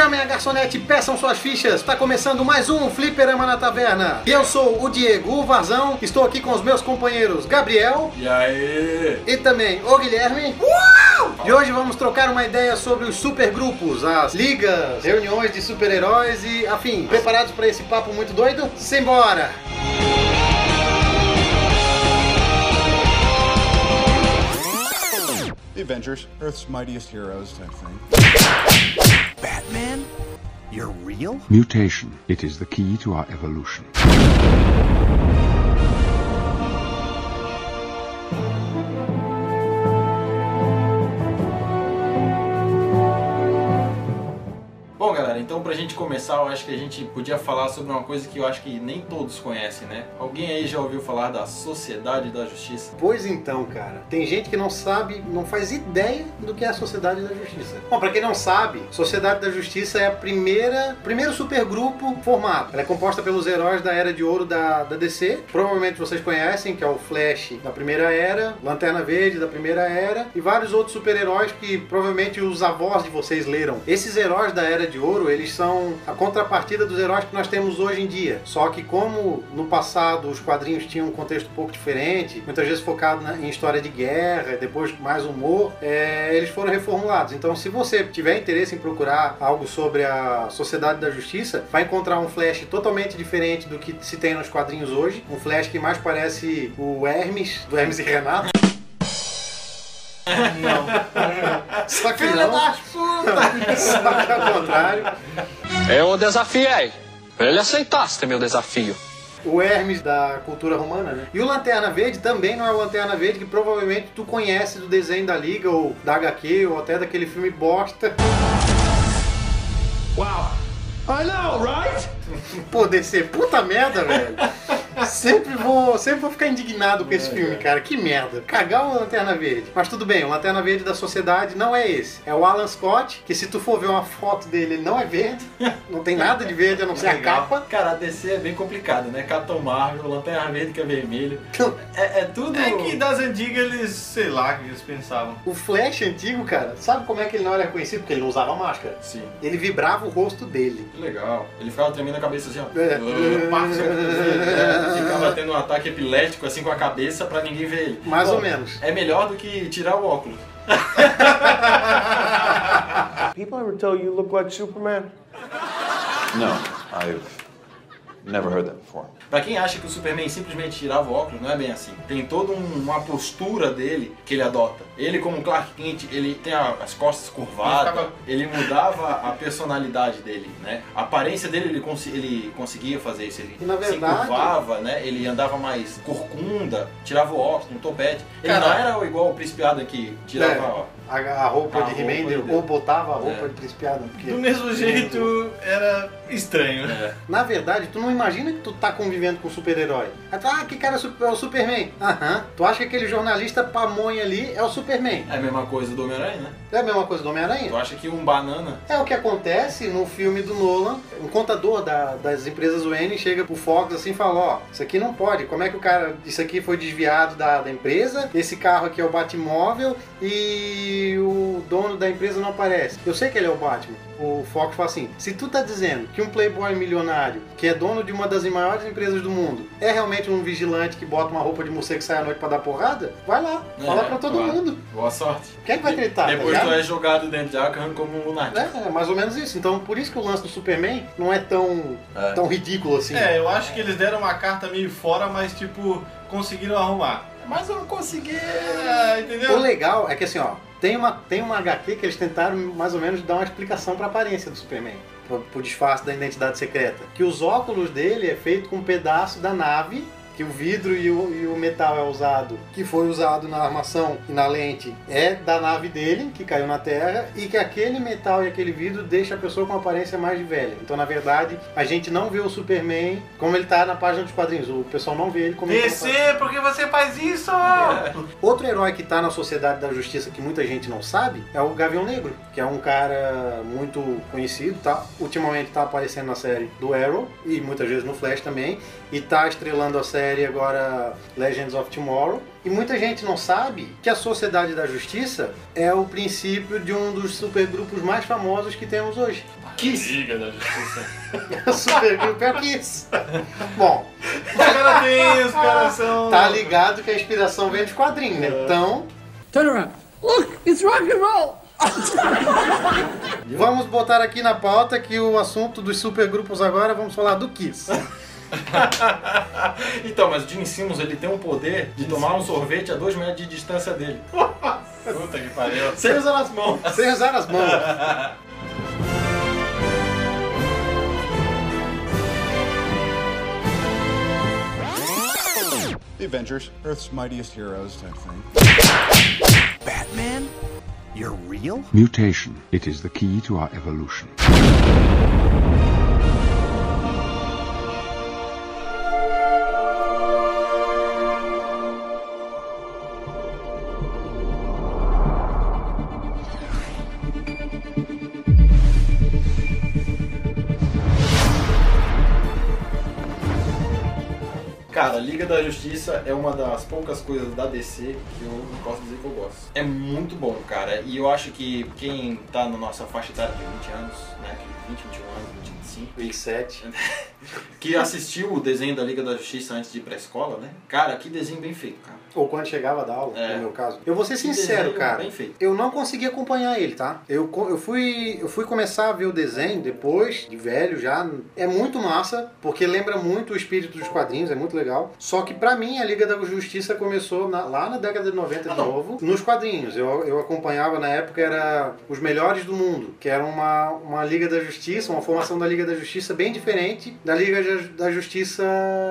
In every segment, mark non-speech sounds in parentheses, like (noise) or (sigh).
Chamem a garçonete, peçam suas fichas. Tá começando mais um Fliperama na Taverna. E eu sou o Diego, o Varzão. Estou aqui com os meus companheiros Gabriel E aí? e também o Guilherme. E hoje vamos trocar uma ideia sobre os supergrupos, as ligas, reuniões de super-heróis e afim. Preparados para esse papo muito doido? Simbora! The Avengers, Earth's mightiest heroes type thing. Batman? You're real? Mutation. It is the key to our evolution. Bom, galera, então pra gente começar, eu acho que a gente podia falar sobre uma coisa que eu acho que nem todos conhecem, né? Alguém aí já ouviu falar da Sociedade da Justiça? Pois então, cara, tem gente que não sabe, não faz ideia do que é a Sociedade da Justiça. Bom, pra quem não sabe, Sociedade da Justiça é a primeira, primeiro supergrupo formado. Ela é composta pelos heróis da Era de Ouro da, da DC. Provavelmente vocês conhecem, que é o Flash da Primeira Era, Lanterna Verde da Primeira Era e vários outros super-heróis que provavelmente os avós de vocês leram. Esses heróis da Era de Ouro, eles são a contrapartida dos heróis que nós temos hoje em dia. Só que como no passado os quadrinhos tinham um contexto um pouco diferente, muitas vezes focado na- em história de guerra, depois mais humor, é, eles foram reformulados. Então, se você tiver interesse em procurar algo sobre a Sociedade da Justiça, vai encontrar um Flash totalmente diferente do que se tem nos quadrinhos hoje. Um Flash que mais parece o Hermes, do Hermes e Renato. Não. Só que não. Só que ao contrário. Eu desafiei. Ele aceitaste meu desafio. o Hermes da cultura romana, né? E o Lanterna Verde também não é o Lanterna Verde que provavelmente tu conhece do desenho da Liga ou da HQ ou até daquele filme bosta. Wow. I know, right? Pô, DC, puta merda, velho. Sempre vou, sempre vou ficar indignado com esse filme, cara. Que merda. Cagar o Lanterna Verde. Mas tudo bem, o Lanterna Verde da Sociedade não é esse. É o Alan Scott, que se tu for ver uma foto dele, ele não é verde. Não tem nada de verde a não ser a capa. Cara, a DC é bem complicado, né? Capitão Marvel, Lanterna Verde que é vermelho. É, é tudo... É que das antigas eles, sei lá, que eles pensavam. O Flash antigo, cara, sabe como é que ele não era reconhecido? Porque ele não usava máscara. Sim, Ele vibrava o rosto dele. que legal. Ele ficava tremendo a cabeça assim, ó. É. É, ficava tendo um ataque epilético assim com a cabeça pra ninguém ver ele. Mais Bom, ou menos. É melhor do que tirar o óculos. People ever tell you you look like Superman? No, I've never heard that before. Pra quem acha que o Superman simplesmente tirava o óculos, não é bem assim. Tem toda um- uma postura dele que ele adota. Ele, como Clark Kent, ele tem a- as costas curvadas, Ele mudava a personalidade dele, né? A aparência dele, ele, consi- ele conseguia fazer isso. Ele E, na se verdade- curvava, né? Ele andava mais corcunda, tirava o óculos, um topete. Ele Cara, não era igual o Príncipe Adam que tirava... É. ó, A, a roupa A de He-Man ou botava a roupa É. de. Porque... Do mesmo jeito, era estranho. é. Na verdade, tu não imagina que tu tá convivendo com um super-herói. Ah, que cara é o Super- o Superman? Aham. Tu acha que aquele jornalista pamonha ali é o Superman. É a mesma coisa do Homem-Aranha, né? É a mesma coisa do Homem-Aranha? Tu acha que um banana... É o que acontece no filme do Nolan. Um contador da- das empresas UN chega pro Fox assim e fala: Ó, isso aqui não pode. Como é que o cara. Isso aqui foi desviado da, da empresa. Esse carro aqui é o Batmóvel e o dono da empresa não aparece. Eu sei que ele é o Batman. O Fox fala assim: se tu tá dizendo que um playboy milionário, que é dono de uma das maiores empresas do mundo, é realmente um vigilante que bota uma roupa de morcego e sai à noite pra dar porrada, vai lá, fala É, pra todo claro. mundo. Boa sorte. Quem é que vai acreditar? tá Depois ligado? tu é jogado dentro de Arkham como um lunático. É, é mais ou menos isso. Então, por isso que o lance do Superman não é tão, É. tão ridículo assim. É, eu acho que eles deram uma carta meio fora, mas tipo, conseguiram arrumar. Mas eu não consegui. É, O entendeu? legal é que assim, ó, tem uma, tem uma HQ que eles tentaram mais ou menos dar uma explicação pra aparência do Superman. Pro, pro disfarce da identidade secreta. Que os óculos dele é feito com um pedaço da nave que o vidro e o, e o metal é usado, que foi usado na armação e na lente, é da nave dele, que caiu na Terra, e que aquele metal e aquele vidro deixa a pessoa com aparência mais de velha. Então, na verdade, a gente não vê o Superman como ele tá na página dos quadrinhos. O pessoal não vê ele como ele tá na página. DC, por que você faz isso? Outro herói que tá na Sociedade da Justiça que muita gente não sabe é o Gavião Negro, que é um cara muito conhecido, tá? Ultimamente tá aparecendo na série do Arrow e muitas vezes no Flash também, e tá estrelando a série série agora Legends of Tomorrow. E muita gente não sabe que a Sociedade da Justiça é o princípio de um dos supergrupos mais famosos que temos hoje. Kiss. Liga da Justiça. O (laughs) supergrupo é o Kiss. Bom, Os caras têm, os caras (laughs) são... tá ligado que a inspiração vem dos quadrinhos, né? Então, Turn around. Look, it's rock and roll. vamos botar aqui na pauta que o assunto dos supergrupos agora, vamos falar do Kiss. (laughs) Então, mas o Gene Simmons ele tem um poder de tomar um sorvete a dois metros de distância dele. (laughs) Puta que pariu. Sem usar as mãos. Sem usar as mãos. The Avengers, Earth's mightiest heroes type thing. Batman? You're real? Mutation. It is the key to our evolution. Cara, Liga da Justiça é uma das poucas coisas da DC que eu não posso dizer que eu gosto. É muito bom, cara. E eu acho que quem tá na nossa faixa etária de 20 anos, né? que 20, 21 anos, 25, 27. (laughs) que assistiu o desenho da Liga da Justiça antes de ir pra escola, né? Cara, que desenho bem feito, cara. Ou quando chegava da aula, É. no meu caso. Eu vou ser Que sincero, cara. bem feito. Eu não consegui acompanhar ele, tá? Eu, eu, fui, eu fui começar a ver o desenho depois, de velho já. É muito massa, porque lembra muito o espírito dos quadrinhos, é muito legal. Só que pra mim a Liga da Justiça começou na- lá na década de 90 de Ah, não. novo, nos quadrinhos. Eu, eu acompanhava na época, era Os Melhores do Mundo, que era uma, uma Liga da Justiça, uma formação da Liga da Justiça bem diferente da Liga da- Justiça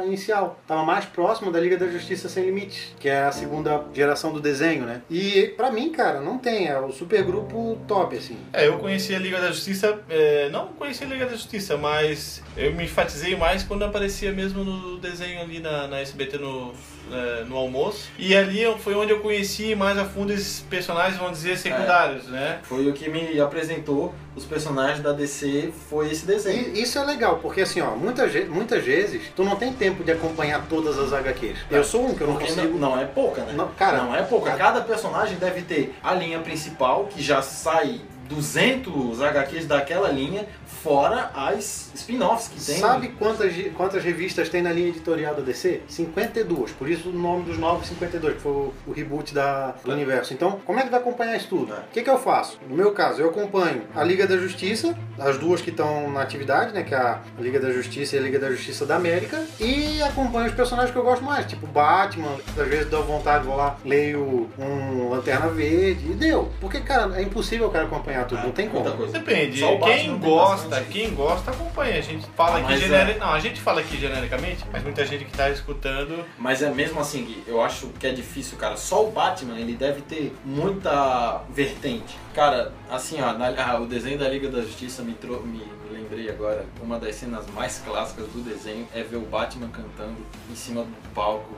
inicial. Tava mais próximo da Liga da Justiça Sem Limites, que é a segunda geração do desenho, né? E pra mim, cara, não tem. É o supergrupo top, assim. É, eu conheci a Liga da Justiça, é, não conheci a Liga da Justiça, mas eu me enfatizei mais quando aparecia mesmo no desenho ali na, na SBT no, é, no almoço. E ali eu- foi onde eu conheci mais a fundo esses personagens, vamos dizer, secundários, né? Foi o que me apresentou os personagens da DC, foi esse desenho. E isso é legal, porque assim, ó, muitas, ge- muitas vezes tu não tem tempo de acompanhar todas as HQs. Eu sou um que eu não Porque consigo. não, não é pouca, né? Não, cara, não é pouca. Cada personagem deve ter a linha principal, que já sai 200 HQs daquela linha, fora as spin-offs que tem. Sabe quantas, quantas revistas tem na linha editorial da DC? 52. Por isso o nome dos novos 52, que foi o, o reboot da, do universo. Então, como é que vai acompanhar isso tudo? É. O que, que eu faço? No meu caso, eu acompanho a Liga da Justiça, as duas que estão na atividade, né? Que é a Liga da Justiça e a Liga da Justiça da América. E acompanho os personagens que eu gosto mais, tipo Batman. Às vezes dou vontade, vou lá, leio um Lanterna Verde. E deu. Porque, cara, é impossível o cara acompanhar tudo. Não tem como. Depende, quem gosta, quem gosta acompanha. A gente fala Ah, aqui mas generi... é. Não, a gente fala aqui genericamente, mas muita gente que tá escutando. Mas é mesmo assim, Gui, eu acho que é difícil, cara. Só o Batman, ele deve ter muita vertente. Cara, assim, ó, na- ah, o desenho da Liga da Justiça me, me lembrei agora. Uma das cenas mais clássicas do desenho é ver o Batman cantando em cima do palco.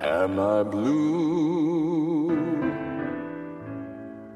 Am I blue?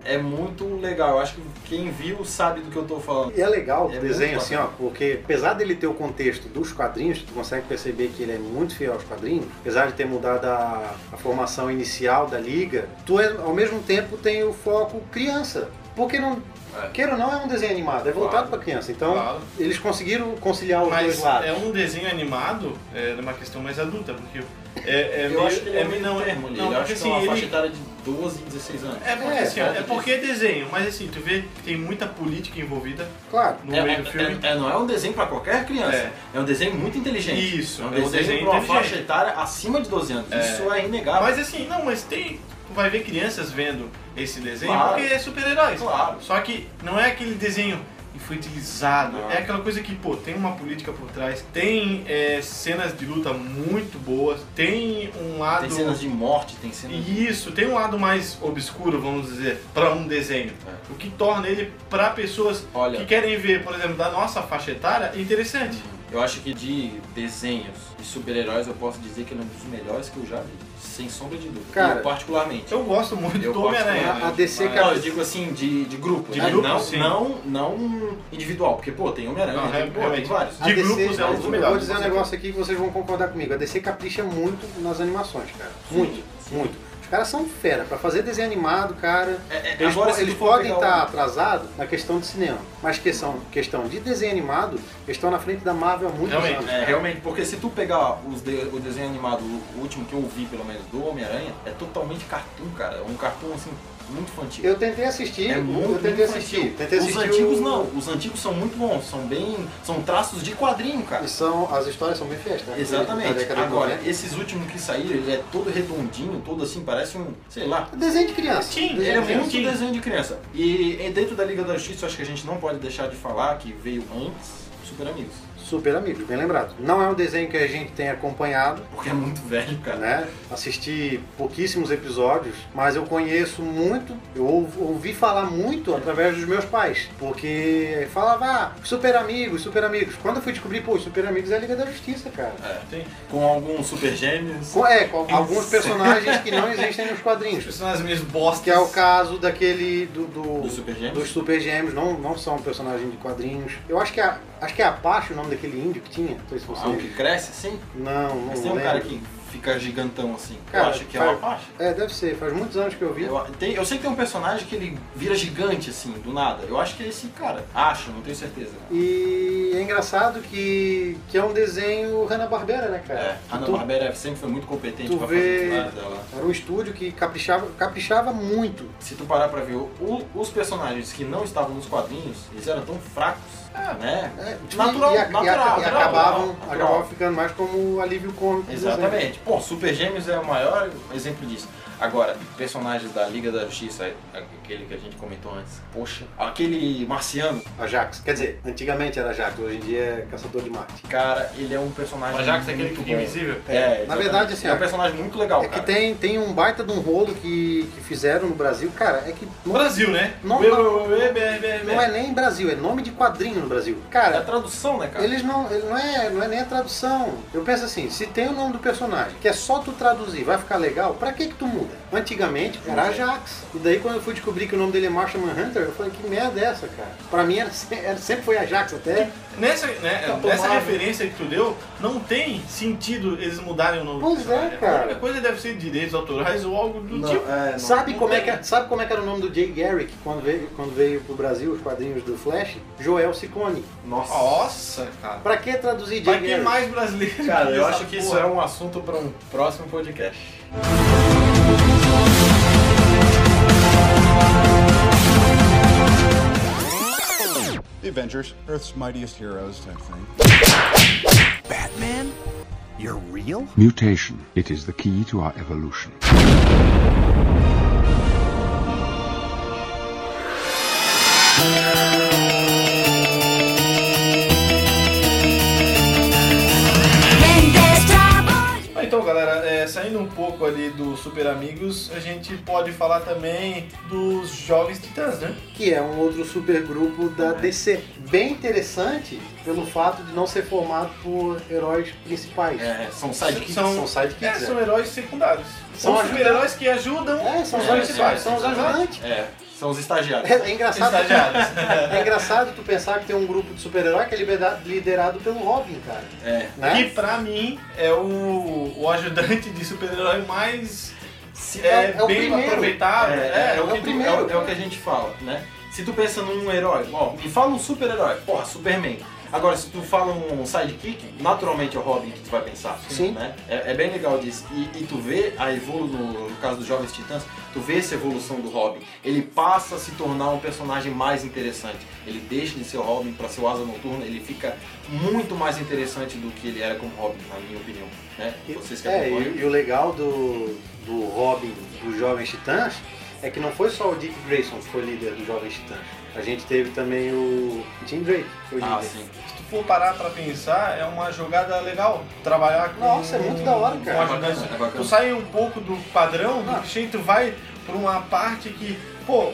É muito legal. Eu acho que quem viu sabe do que eu tô falando. E é legal o É desenho muito assim, ó, porque apesar dele ter o contexto dos quadrinhos, tu consegue perceber que ele é muito fiel aos quadrinhos, apesar de ter mudado a, a formação inicial da liga, tu é, ao mesmo tempo tem o foco criança. Porque não, É. queira ou não, é um desenho animado, é voltado Claro. para criança. Então, Claro. eles conseguiram conciliar os dois Mas lados. é um desenho animado, é uma questão mais adulta, porque é, é eu meio- acho que ele é, é meio não, termo ali. não, eu porque acho que é assim, uma faixa ele, etária de 12 e 16 anos. é porque É, assim, é porque é desenho, mas assim, tu vê que tem muita política envolvida Claro. no É, meio do filme. é- é- não é um desenho pra qualquer criança. É. É. um desenho muito inteligente. Isso, É um é um desenho, desenho pra uma faixa etária acima de 12 anos. É. Isso é inegável. Mas assim, não, mas tem. Tu vai ver crianças vendo esse desenho Claro. porque é super-heróis. Claro. Só que não é aquele desenho infantilizado. Não. É aquela coisa que, pô, tem uma política por trás, tem é, cenas de luta muito boas, tem um lado. Tem cenas de morte, tem cenas. Isso, tem um lado mais obscuro, vamos dizer, para um desenho. É. O que torna ele para pessoas Olha. que querem ver, por exemplo, da nossa faixa etária, interessante. Eu acho que de desenhos de super-heróis eu posso dizer que ele é um dos melhores que eu já vi. Sem sombra de dúvida. Cara, eu, particularmente. Eu gosto muito Eu do Homem-Aranha. particularmente- A DC, Não, cara- eu digo assim, de, de grupo. De né? grupo, não, sim. não, não individual, porque, pô, tem Homem-Aranha, Não, tem, re- pô, tem realmente. vários. A De DC, grupos é um dos eu melhores, Vou dizer um negócio aqui que vocês vão concordar comigo. A DC capricha muito nas animações, cara. Muito, muito. Os caras são fera. Pra fazer desenho animado, cara. É, é, eles po- eles podem estar o- atrasados na questão de cinema. Mas questão, questão de desenho animado, eles estão na frente da Marvel há muitos Realmente, anos. É, cara. realmente, porque se tu pegar os de- o desenho animado, o último que eu vi, pelo menos, do Homem-Aranha, é totalmente cartoon, cara. É um cartoon, assim, muito infantil. Eu tentei assistir, É muito, eu tentei assistir. infantil. Tentei Os assistir antigos o- não, os antigos são muito bons, são bem. são traços de quadrinho, cara. E são, as histórias são bem fiéis, tá? Da Exatamente. Agora, 90. esses últimos que saíram, ele é todo redondinho, todo assim, parece um, sei lá. Desenho de criança. Sim, Desenho Ele é de criança. muito Sim. desenho de criança. E, e dentro da Liga da Justiça, eu acho que a gente não pode deixar de falar que veio antes Super Amigos. Super amigos, bem lembrado. Não é um desenho que a gente tem acompanhado, Porque é muito velho, cara. né? Assisti pouquíssimos episódios, mas eu conheço muito, eu ou- ouvi falar muito através dos meus pais, porque falava, ah, super amigos, super amigos. Quando eu fui descobrir, pô, os super amigos é a Liga da Justiça, cara. É. Sim. Com alguns super gêmeos. Com- É, com alguns personagens que não existem nos Os quadrinhos. personagens meio bostas. Que é o caso daquele do, do- Dos Super Gêmeos? dos Super Gêmeos, não, não são personagens de quadrinhos. Eu acho que é, acho que é Apache o nome daquele índio que tinha. Não sei se você. Ah, o que cresce assim? Não, não Mas tem um lembro. cara que fica gigantão assim. Cara, eu acho que é faz- Apache. É, deve ser. Faz muitos anos que eu vi. Eu, tem- eu sei que tem um personagem que ele vira gigante assim, do nada. Eu acho que é esse cara. Acho, não tenho certeza. E é engraçado que, que é um desenho Hanna-Barbera, né, cara? É, a Ana Tu- Barbera sempre foi muito competente pra vê- fazer dela. Era um estúdio que caprichava, caprichava muito. Se tu parar pra ver, o- os personagens que não estavam nos quadrinhos, eles eram tão fracos, né? É, Natural, e, a- e a- natural, e natural, acabavam, natural. acabavam ficando mais como alívio cômico. Exatamente. Pô, Super Gêmeos é o maior exemplo disso. Agora, personagens da Liga da Justiça, aquele que a gente comentou antes, poxa, aquele marciano, Ajax. Quer dizer, antigamente era Ajax, hoje em dia é Caçador de Marte. cara, ele é um personagem O Ajax é aquele que bom. invisível. É, Na exatamente. verdade, assim, é um personagem muito legal, É que cara. tem, tem um baita de um rolo que, que fizeram no Brasil. Cara, é que No Brasil, né? Não, não. Não é nem Brasil, é nome de quadrinho no Brasil. É a Cara, tradução, né, cara? eles não, ele não, é, não é nem a tradução. Eu penso assim, se tem o nome do personagem, que é só tu traduzir, vai ficar legal, pra que que tu muda? Antigamente era Ajax. E daí quando eu fui descobrir que o nome dele é Martian Manhunter, eu falei, que merda é essa, cara? Pra mim era, (laughs) era- sempre foi Ajax até. Nessa, né, Tá nessa referência que tu deu, não tem sentido eles mudarem o nome Pois do é, cara. A única coisa deve ser direitos autorais ou algo do tipo. Sabe não como, é que, sabe como é que era o nome do Jay Garrick quando veio, quando veio pro Brasil os quadrinhos do Flash? Joel Ciccone. Nossa. Nossa, cara. Pra que traduzir Jay Vai ter Garrick? mais brasileiro Cara, eu acho que isso porra. é um assunto pra um próximo podcast. The Avengers, Earth's mightiest heroes type thing. Batman? You're real? Mutation. It is the key to our evolution. Galera, é, saindo um pouco ali do Super Amigos, a gente pode falar também dos Jovens Titãs, né? que é um outro supergrupo da DC. Bem interessante pelo fato de não ser formado por heróis principais. É, são sidekicks. São- São sidekicks, É, é. são heróis secundários. São São super-heróis que ajudam. É, são os É, principais, são os ajudantes. É, são os estagiários. É, é engraçado, Estagiários. (laughs) é engraçado tu pensar que tem um grupo de super-herói que é liberado- liderado pelo Robin, cara. É. Né? Que pra mim é o, o ajudante de super-herói mais Se- é, é o bem primeiro. aproveitado. É, é, é o é o que primeiro. é o- é o que a gente fala, né? Se tu pensa num herói, ó, me fala um super-herói, porra, Superman. Agora, se tu fala um sidekick, naturalmente é o Robin que tu vai pensar. Sim. Né? É, é bem legal disso. E, e tu vê a evolução, no, no caso dos Jovens Titãs, tu vê essa evolução do Robin. Ele passa a se tornar um personagem mais interessante. Ele deixa de ser o Robin para ser o Asa Noturna, ele fica muito mais interessante do que ele era como Robin, na minha opinião. Né? Vocês que É, e, e o legal do, do Robin dos Jovens Titãs é que não foi só o Dick Grayson que foi líder dos Jovens Titãs. A gente teve também o Tim Drake, que foi líder. Ah, sim. Se tu for parar pra pensar, é uma jogada legal. Trabalhar com. Nossa, é muito da hora, cara. É bacana, é bacana. Tu sai um pouco do padrão, Ah. do que tu vai por uma parte que, pô,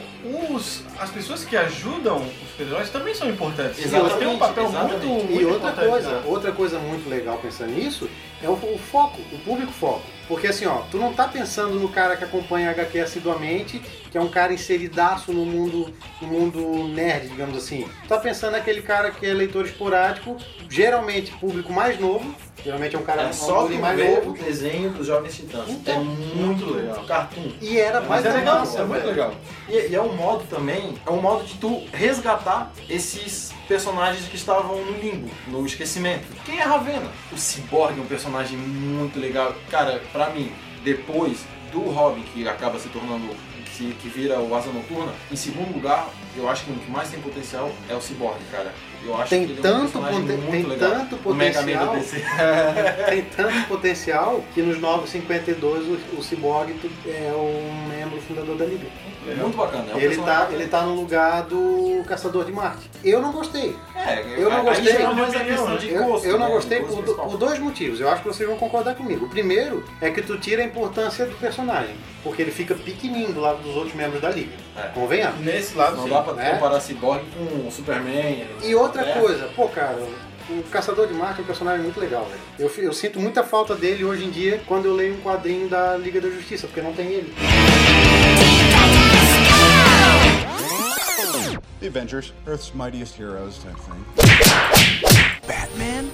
os, as pessoas que ajudam os super-heróis também são importantes. Exatamente, Elas têm um papel exatamente. muito, muito E outra coisa, né? outra coisa muito legal pensando nisso é o, o foco, o público foco. Porque assim, ó, tu não tá pensando no cara que acompanha a HQ assiduamente, que é um cara inseridaço no mundo, no mundo nerd, digamos assim. Tu tá pensando naquele cara que é leitor esporádico, geralmente público mais novo, geralmente é um cara É só tu mais novo. o desenho dos Jovens Titãs. Então, é muito legal. Cartoon. E era Mas mais é legal, é muito legal. E, e é um modo também, é um modo de tu resgatar esses personagens que estavam no limbo, no esquecimento. Quem é Ravena? O Cyborg é um personagem muito legal. Cara, pra mim, depois do Robin, que acaba se tornando, que, que vira o Asa Noturna, em segundo lugar, eu acho que o que mais tem potencial é o Cyborg, cara. Eu acho Tem que ele é um tanto personagem poten- muito tem legal. tanto O potencial. (laughs) Tem tanto potencial que nos Novos 52 o, o Cyborg é um membro fundador da Liga. Muito bacana. É um ele, tá, ele tá no lugar do Caçador de Marte. Eu não gostei. É, Eu não aí gostei. é de Eu, não né? gostei por, principal. por dois motivos. Eu acho que vocês vão concordar comigo. O primeiro é que tu tira a importância do personagem. Porque ele fica pequenininho do lado dos outros membros da Liga. É. Convenhamos. Nesse lado, Não sim. dá pra né? comparar Cyborg com o Superman. E outra É. coisa, pô, cara, o Caçador de Marte é um personagem muito legal, velho. Eu, eu sinto muita falta dele hoje em dia quando eu leio um quadrinho da Liga da Justiça, porque não tem ele. The Avengers, Earth's mightiest heroes, I think. Batman?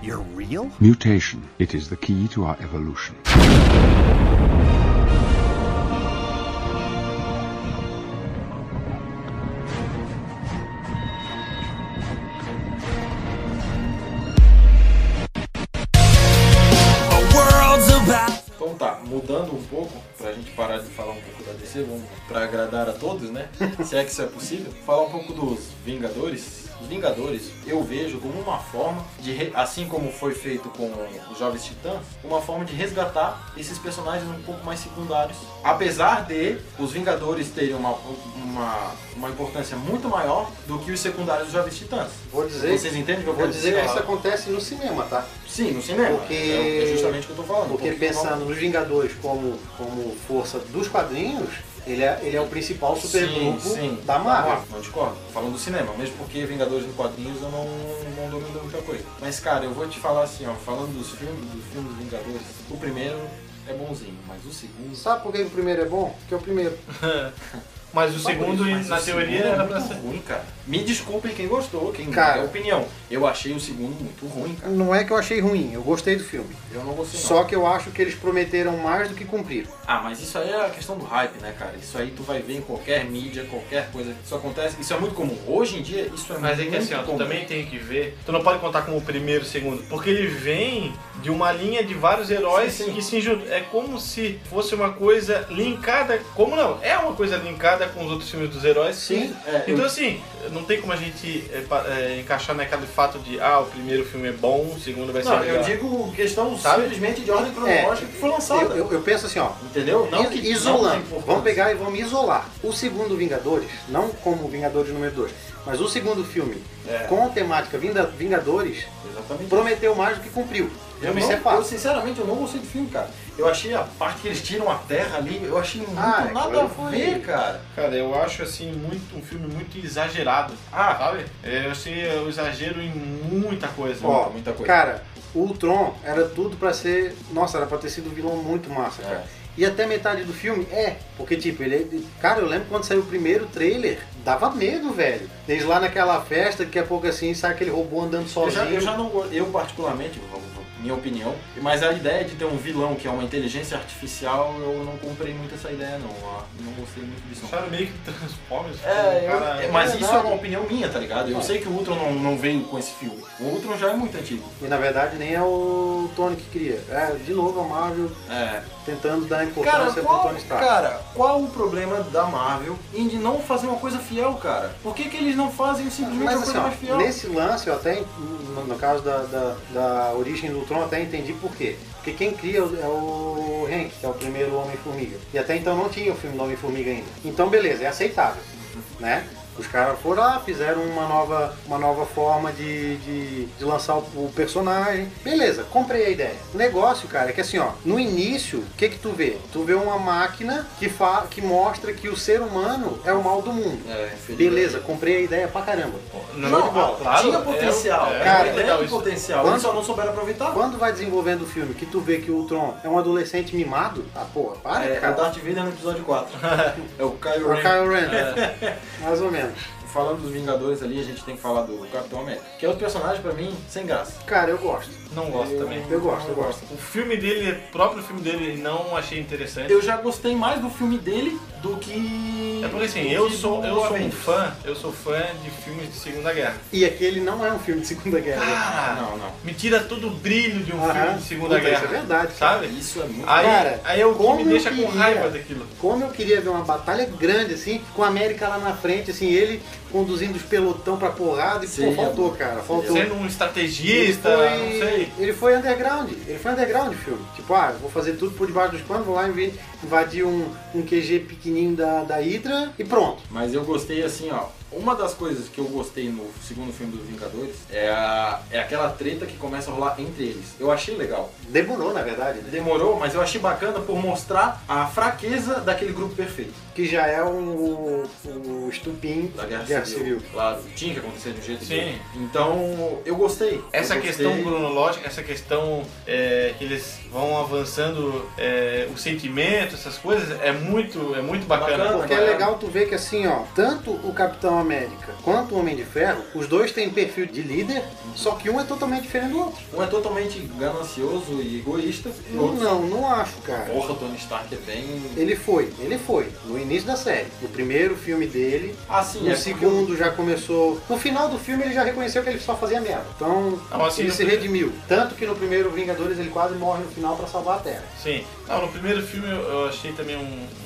You're real? Mutation. It is the key to our evolution. Vamos pra agradar a todos, né? Se é que isso é possível, falar um pouco dos Vingadores. Os Vingadores eu vejo como uma forma de, assim como foi feito com os Jovens Titãs, uma forma de resgatar esses personagens um pouco mais secundários. Apesar de os Vingadores terem uma, uma, uma importância muito maior do que os secundários dos Jovens Titãs. Vou dizer, Vocês entendem o que eu vou dizer que isso acontece no cinema, tá? Sim, no cinema. Porque- É, é justamente o que eu tô falando. Porque pensando nos Vingadores como, como força dos quadrinhos, ele é, ele é o principal supergrupo da Marvel. Não discordo. Falando do cinema, mesmo porque Vingadores em quadrinhos eu não, não domino muita coisa. Mas cara, eu vou te falar assim, ó, falando dos filmes, dos filmes Vingadores, o primeiro é bonzinho, mas o segundo. Sabe por que o primeiro é bom? Porque é o primeiro. (laughs) Mas o por segundo, mas na o teoria, segundo é era pra muito ser. ruim, cara. Me desculpem quem gostou, quem Cara. é opinião. Eu achei o segundo muito ruim, cara. Não é que eu achei ruim, eu gostei do filme. Eu não gostei. não. Só que eu acho que eles prometeram mais do que cumpriram. Ah, mas isso aí é a questão do hype, né, cara? Isso aí tu vai ver em qualquer mídia, qualquer coisa. Isso acontece, isso é muito comum. Hoje em dia, isso é Mas é muito que assim, ó, tu comum. também tem que ver. Tu não pode contar como o primeiro, segundo, porque ele vem de uma linha de vários heróis Sim, sim. que se juntam. É como se fosse uma coisa linkada. Como não? É uma coisa linkada com os outros filmes dos heróis. Sim. É, Então eu- assim, não tem como a gente é, é, encaixar naquele fato de ah, o primeiro filme é bom, o segundo vai ser Não, legal. eu digo questão Sabe? simplesmente de ordem cronológica que foi lançada. Eu, eu- eu penso assim, ó. Entendeu? Não que isolando. não vamos pegar e vamos isolar. O segundo Vingadores, não como Vingadores número 2, mas o segundo filme É. com a temática Vingadores Exatamente. prometeu mais do que cumpriu. Eu, não, é eu, sinceramente, eu não gostei do filme, cara. Eu achei a parte que eles tiram a terra ali, eu achei muito Ah, nada agora a foi. ver, cara. Cara, eu acho assim muito um filme muito exagerado. Ah, Sabe? É, Eu achei o exagero em muita coisa. Ó, muita coisa. cara, o Ultron era tudo pra ser. Nossa, era pra ter sido um vilão muito massa, cara. É. E até metade do filme é, porque tipo, ele. Cara, eu lembro quando saiu o primeiro trailer, dava medo, velho. Eles lá naquela festa, daqui a pouco assim, sai aquele robô andando Eu sozinho. já, eu já não eu particularmente, minha opinião, mas a ideia de ter um vilão que é uma inteligência artificial, eu não comprei muito essa ideia não, ó. não gostei muito disso. não. Acharam meio que Transformers. É, eu- cara- é, mas é isso é uma opinião minha, tá ligado? Eu sei que o Ultron não, não veio com esse filme. O Ultron já é muito antigo. E na verdade nem é o Tony que cria. É, de novo a Marvel É. tentando dar Cara, importância pro Tony Stark. cara, qual o problema da Marvel em de não fazer uma coisa fiel, cara? Por que, que eles não fazem simplesmente Mas uma assim, coisa ó, mais fiel? nesse lance eu até, no, no caso da, da, da origem do Ultron, até entendi por quê. Porque quem cria é o Hank, que é o primeiro Homem-Formiga. E até então não tinha o filme do Homem-Formiga ainda. Então beleza, é aceitável, né? Os caras foram lá, fizeram uma nova, uma nova forma de, de, de lançar o, o personagem. Beleza, comprei a ideia. O negócio, cara, é que assim, ó, no início, o que que tu vê? Tu vê uma máquina que, fa que mostra que o ser humano é o mal do mundo. É, Beleza, comprei a ideia pra caramba. Não, de bola. claro, tinha é- potencial. é Cara, tem potencial. Quando- só não souberam aproveitar. Quando vai desenvolvendo o filme, que tu vê que o Ultron é um adolescente mimado, ah, porra, para, É, o cara. Darth Vader no episódio 4. (laughs) é o Kylo O Ren. Kylo Ren. Mais ou menos. Falando dos Vingadores ali, a gente tem que falar do Capitão América. Que é outro personagem, pra mim, sem graça. Cara, eu gosto. Não gosto também. Eu gosto, eu gosto. O filme dele, o próprio filme dele, não achei interessante. Eu já gostei mais do filme dele do que. É porque assim, eu sou, eu sou um fã, eu sou fã de filmes de Segunda Guerra. E aquele não é um filme de Segunda Guerra. Cara, Não, não. me tira todo o brilho de um filme de Segunda Puta, Guerra. Isso é verdade, cara. Sabe? Isso é muito. Aí, Cara, aí que como me eu deixa com queria- raiva daquilo. Como eu queria ver uma batalha grande, assim, com a América lá na frente, assim, ele conduzindo os pelotão pra porrada e, pô, Seria faltou, cara, faltou. Sendo um Ele estrategista, foi, não sei. ele foi underground, ele foi underground o filme. Tipo, ah, vou fazer tudo por debaixo dos panos, vou lá inv- invadir um, um QG pequenininho da, da Hydra e pronto. Mas eu gostei assim, ó. Uma das coisas que eu gostei no segundo filme dos Vingadores é, a, é aquela treta que começa a rolar entre eles. Eu achei legal. Demorou, na verdade, né? Demorou, mas eu achei bacana por mostrar a fraqueza daquele grupo perfeito. Que já é um, um estupim Da Guerra, Civil. Claro, tinha que acontecer de um jeito Sim. diferente. Então, eu gostei. Essa Eu questão gostei. cronológica, essa questão é, que eles vão avançando é, o sentimento, essas coisas, é muito, é muito bacana. Bacana. Porque é legal tu ver que assim, ó, tanto o Capitão América quanto o Homem de Ferro, os dois têm perfil de líder, só que um é totalmente diferente do outro. Um é totalmente ganancioso e egoísta. e o outro- Não, não acho, cara. Porra, Tony Stark é bem. Ele foi, ele foi, no início da série. No primeiro filme dele, Ah, sim, no é segundo já começou. No final do filme ele já reconheceu que ele só fazia merda. Então Não, assim, ele se primeiro- redimiu. Tanto que no primeiro Vingadores ele quase morre no final pra salvar a Terra. Sim. Não, no primeiro filme eu, eu achei também um,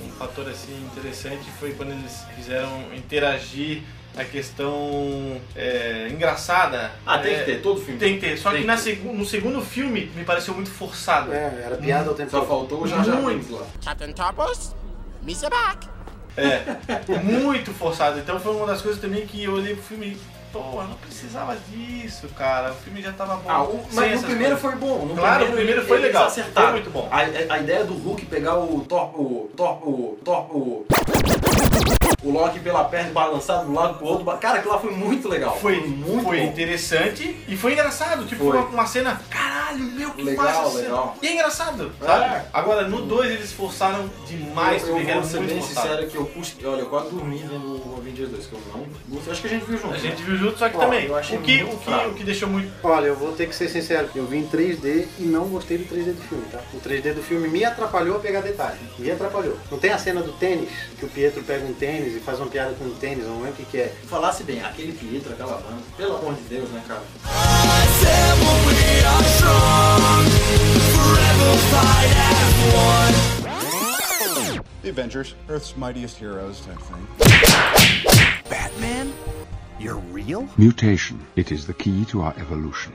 um fator assim interessante foi quando eles fizeram interagir a questão é, engraçada. Ah, tem É, que ter, todo filme. Tem que ter. Só Tem que que segu- no segundo filme me pareceu muito forçado. É, era piada o tempo Só todo. faltou o Jar lá. Captain Topos, Mr. Back. É, muito forçado. Então foi uma das coisas também que eu olhei pro filme e, pô, eu não precisava disso, cara. O filme já tava bom. Ah, o- mas no primeiro coisas. foi bom. No Claro, o primeiro foi legal. acertaram. Foi muito bom. A, a- a ideia do Hulk pegar o Thor, o Thor, o Thor, o o Loki pela perna balançado de um lado pro outro. Cara, aquilo lá foi muito legal. Foi, muito foi bom. interessante e foi engraçado. Tipo, Foi. uma, uma cena, caralho, meu, que Legal, massa legal. E é engraçado, sabe? Agora, no 2 eles forçaram demais, eu, eu vou ser muito bem forçado. sincero que eu puxei, olha, eu quase dormi vendo o Avengers 2, que eu não gostei. Acho que a gente viu junto. A né? gente viu junto, só que Ó, também, eu achei o que, o, que, fraco. o que deixou muito... Olha, eu vou ter que ser sincero, eu vi em 3D e não gostei do 3D do filme, tá? O 3D do filme me atrapalhou a pegar detalhe. Me atrapalhou. Não tem a cena do tênis, que o Pietro pega um tênis e faz uma piada com o tênis, não lembro o que, que é. Falasse bem, aquele Pietro, aquela banda, pelo amor de Deus, né, cara? The Avengers, Earth's mightiest heroes type thing. Batman? You're real? Mutation. It is the key to our evolution.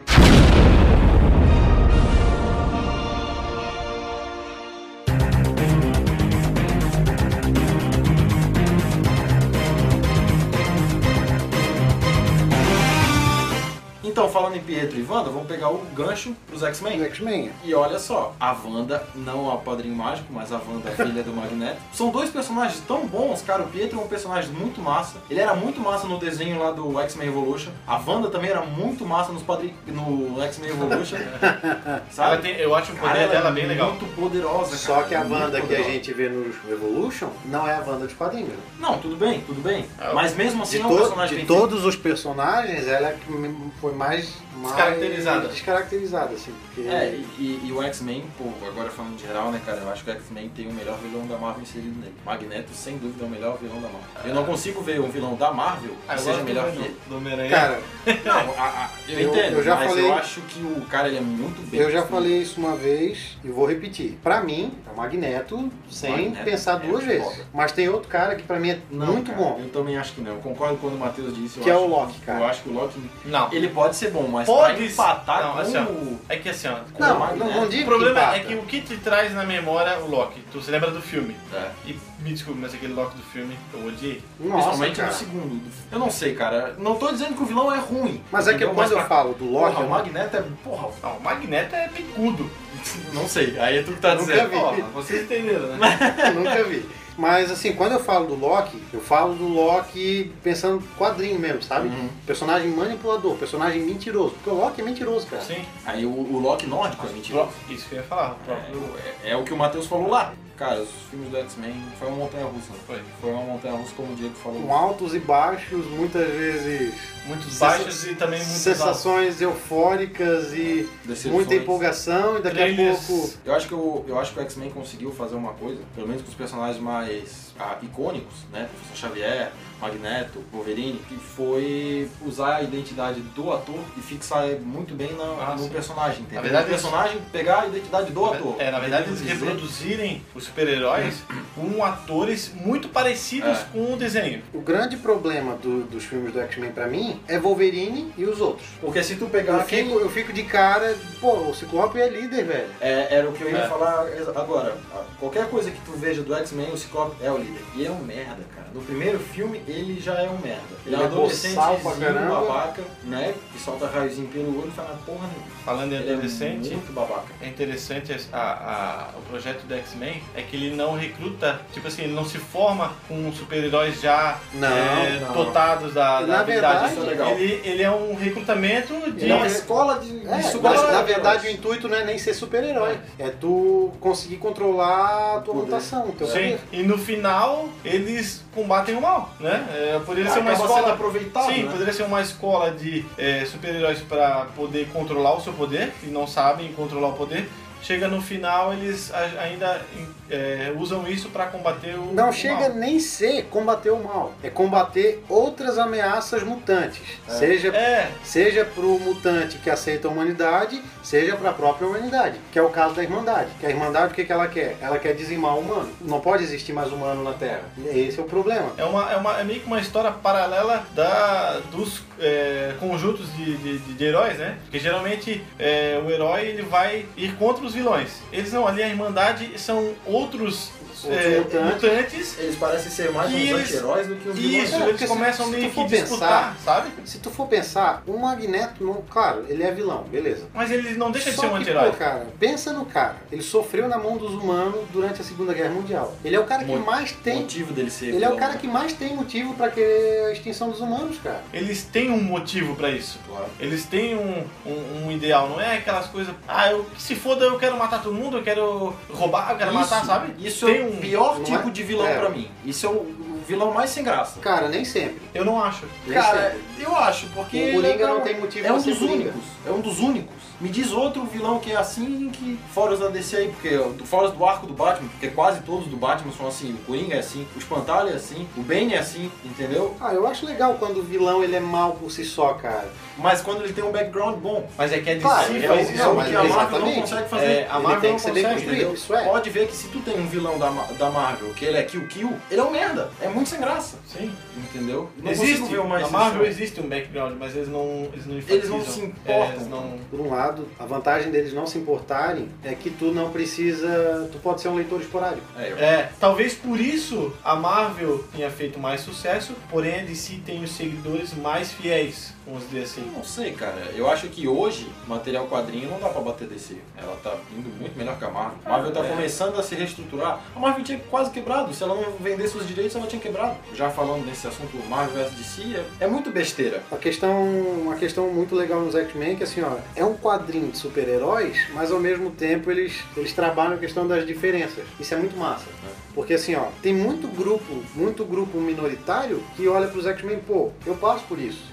Pietro e Wanda, vamos pegar o gancho pros X-Men. X-Men. E olha só, a Wanda, não a Padrinho Mágico, mas a Wanda, filha do Magneto. (laughs) São dois personagens tão bons, cara. O Pietro é um personagem muito massa. Ele era muito massa no desenho lá do X-Men Evolution. A Wanda também era muito massa nos padrinhos no X-Men Evolution. (laughs) Sabe? tem, eu acho o Cara, poder ela dela é bem legal. Muito poderosa, cara. Só que a Muito Wanda que a gente vê no Evolution não é a Wanda dos quadrinhos. né? Não, tudo bem, tudo bem. Mas mesmo assim De, é um personagem de todos os personagens, ela é que foi mais, mais Descaracterizada. descaracterizada, assim. Porque É, e, e o X-Men, pô, agora falando de geral, né, cara, eu acho que o X-Men tem o melhor vilão da Marvel inserido nele. Magneto, sem dúvida, é o melhor vilão da Marvel. Eu não consigo ver um vilão da Marvel que eu seja melhor do- que ele. do Homem-Aranha. Cara, (laughs) Não, a- a- eu, Eu- entendo, eu já mas falei- eu acho que o cara ele é muito bem. eu já feito. falei isso uma vez e vou repetir. Pra mim, é o Magneto sem Magneto pensar é duas vezes. foda. Mas tem outro cara que pra mim é Não, muito cara, bom. Eu também acho que não. Eu concordo quando o Matheus disse. eu Que é acho o Loki, cara. Eu acho que o Loki. Não. Ele pode ser bom, mas Pode empatar não, com assim, ó. É que assim, ó. Não, não, não digo O problema que empata. é que o que te traz na memória o Loki? Tu se lembra do filme? É. E me desculpe, mas aquele Loki do filme eu odiei. Nossa, Principalmente cara. no segundo. Eu não sei, cara. Não tô dizendo que o vilão é ruim. Mas é que quando eu pra- falo do Loki, Porra, o não- Magneto é... Porra, Não, o Magneto é picudo. (laughs) não sei. Aí é tu que tá Nunca dizendo. vi. Ó, vocês entenderam, né? (laughs) Nunca vi. Mas assim, quando eu falo do Loki, eu falo do Loki pensando quadrinho mesmo, sabe? Uhum. Personagem manipulador, personagem mentiroso. Porque o Loki é mentiroso, cara. Sim. Aí o, o Loki nórdico é mentiroso. Isso que eu ia falar. O próprio... É, é o que o Matheus falou lá. Cara, os filmes do X-Men foi uma montanha russa. Foi. Foi uma montanha russa, como o Diego falou. Com altos e baixos, muitas vezes Muitos baixos e também muitos altos. sensações eufóricas e Decepções. muita empolgação e daqui Trailers. a pouco. Eu acho que o, eu acho que o X-Men conseguiu fazer uma coisa, pelo menos com os personagens mais ah, icônicos, né? Professor Xavier, Magneto, Wolverine, que foi usar a identidade do ator e fixar muito bem na- Ah, no sim. personagem, entendeu? Na verdade, o personagem pegar a identidade do ator. É, na verdade eles reproduzirem os super-heróis (clears throat) com atores muito parecidos É. com o desenho. O grande problema do- dos filmes do X-Men pra mim é Wolverine e os outros. Porque se tu pegar Eu fico, eu fico de cara, pô, o Ciclope é líder, velho. É, era o que eu ia É. falar agora. Qualquer coisa que tu veja do X-Men, o Ciclope é o líder. E é um merda, cara. No primeiro filme, ele já é um merda. Ele, Ele é é um caramba. babaca, né? Que solta raiozinho pelo olho e fala, porra nenhuma. Falando em Ele é adolescente, muito babaca. é interessante a, a- o projeto do X-Men é que ele não recruta, tipo assim, ele não se forma com super-heróis já Não, é, não. dotados da, Na da habilidade. verdade, é legal. ele, ele é um recrutamento de. Ele é uma escola de, É, de mas, super-heróis. na verdade o intuito não é nem ser super-herói. É tu conseguir controlar a tua Poder. mutação, o teu Sim, poder. e no final eles combatem o mal, né? É, poderia ser uma escola. aproveitado, Sim, né? poderia ser uma escola de é, super-heróis para poder controlar o seu poder, que não sabem controlar o poder. Chega no final, eles a- ainda é, usam isso para combater o. Não o chega mal. nem ser combater o mal, é combater outras ameaças mutantes. Seja, É, seja pro mutante que aceita a humanidade, seja pra própria humanidade, que é o caso da Irmandade. Que a Irmandade, o que, que ela quer? Ela quer dizimar o humano. Não pode existir mais humano na Terra. Esse é o problema. É, uma, é, uma, é meio que uma história paralela da, dos é, conjuntos de, de, de- de heróis, né? Porque geralmente é, o herói ele vai ir contra os vilões. Eles não, ali a Irmandade são outros, Outros é, mutantes. mutantes. Eles parecem ser mais Que uns eles- anti-heróis do que uns vilões. Isso, É, eles se- começam se tu meio que for disputar, sabe? Se tu for pensar, o Magneto, não, claro, ele é vilão, beleza. Mas ele não deixa de Só ser um que, anti-herói. pô, cara, pensa no cara. Ele sofreu na mão dos humanos durante a Segunda Guerra Mundial. Ele é o cara que Mo- mais tem. motivo dele ser Ele é vilão, o cara né? que mais tem motivo pra querer a extinção dos humanos, cara. Eles têm um motivo pra isso. Claro. Eles têm um, um, um ideal, não é aquelas coisas. Ah, eu que se foda, eu quero matar todo mundo, eu quero roubar, eu quero matar, sabe? Isso Tem é um- o pior não tipo é? de vilão É. pra mim. Isso é o, o vilão mais sem graça. Cara, nem sempre. Eu não acho. Nem Cara, sempre. eu acho, porque. O Coringa é não um- tem motivo É um dos Coringa. únicos. É um dos únicos. Me diz outro vilão que é assim que. Fora os da DC aí, porque fora os do arco do Batman, porque quase todos do Batman são assim. O Coringa é assim, o Espantalho é assim, o Bane é assim, entendeu? Ah, eu acho legal quando o vilão ele é mal por si só, cara. Mas quando ele tem um background bom. Mas é que a DC Claro, faz é isso. o- É Não, o mas que a Marvel não consegue fazer. É, a Ele Marvel tem que ser bem construído, isso é. Pode ver que se tu tem um vilão da, da Marvel, que ele é Kill Kill, ele é um merda. É muito sem graça. Sim. Entendeu? Não existe, consigo ver uma na Marvel existe um background, mas eles não eles não Eles não se É, importam. eles não... Por um lado, a vantagem deles não se importarem é que tu não precisa. Tu pode ser um leitor esporádico. É, eu- É, talvez por isso a Marvel tenha feito mais sucesso, porém a DC tem os seguidores mais fiéis, vamos dizer assim. Eu não sei, cara. Eu acho que hoje, material quadrinho não dá pra bater DC. Ela tá indo muito melhor que a Marvel. A Marvel tá É. começando a se reestruturar. A Marvel tinha quase quebrado. Se ela não vendesse os direitos, ela tinha quebrado. Já falando desse assunto Marvel vs DC, é, é muito besteira. A questão, uma questão muito legal nos X-Men é que assim, ó, é um quadrinho de super-heróis, mas ao mesmo tempo eles, eles trabalham a questão das diferenças. Isso é muito massa. Porque assim, ó, tem muito grupo, muito grupo minoritário que olha pros X-Men, pô, eu passo por isso.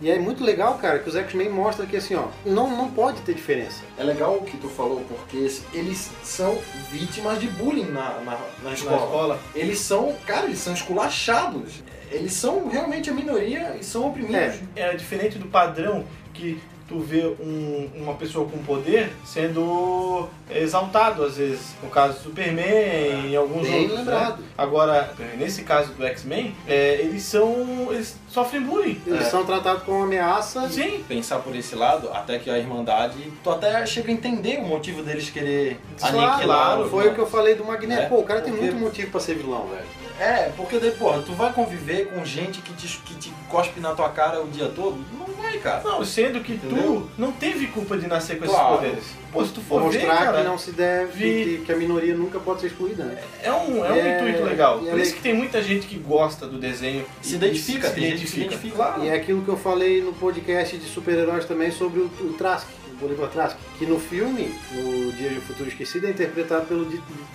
E é muito legal, cara, que os X-Men mostram que assim, ó, não, não pode ter diferença. É legal o que tu falou, porque eles são vítimas de bullying na, na, na escola. Na escola. Eles são, cara, eles são esculachados. Eles são realmente a minoria e são oprimidos. É diferente do padrão que tu vê um- uma pessoa com poder sendo exaltado, às vezes. No caso do Superman, em alguns Bem outros. lembrado. Né? Agora, nesse caso do X-Men, é, eles são. eles sofrem bullying. Eles É. são tratados como uma ameaça. Sim. Pensar por esse lado, até que a Irmandade, tu até chega a entender o motivo deles querer Claro, aniquilar o foi o que eu falei do Magneto. É, Pô, o cara tem porque- muito motivo pra ser vilão, velho. É, porque daí, porra, tu vai conviver com gente que te, que te cospe na tua cara o dia todo? Não vai, cara. Não, sendo que Entendeu? tu não teve culpa de nascer com Claro. esses poderes. Pô, se tu for ver, Mostrar cara, que não se deve, que, que a minoria nunca pode ser excluída, né? é um, é um É, intuito legal. é Por isso que tem muita gente que gosta do desenho. Se identifica, se se identifica. identifica. Claro. E é aquilo que eu falei no podcast de super-heróis também sobre o, o Trask, Bolivar Trask, que no filme, no Dia de Futuro Esquecido, é interpretado pelo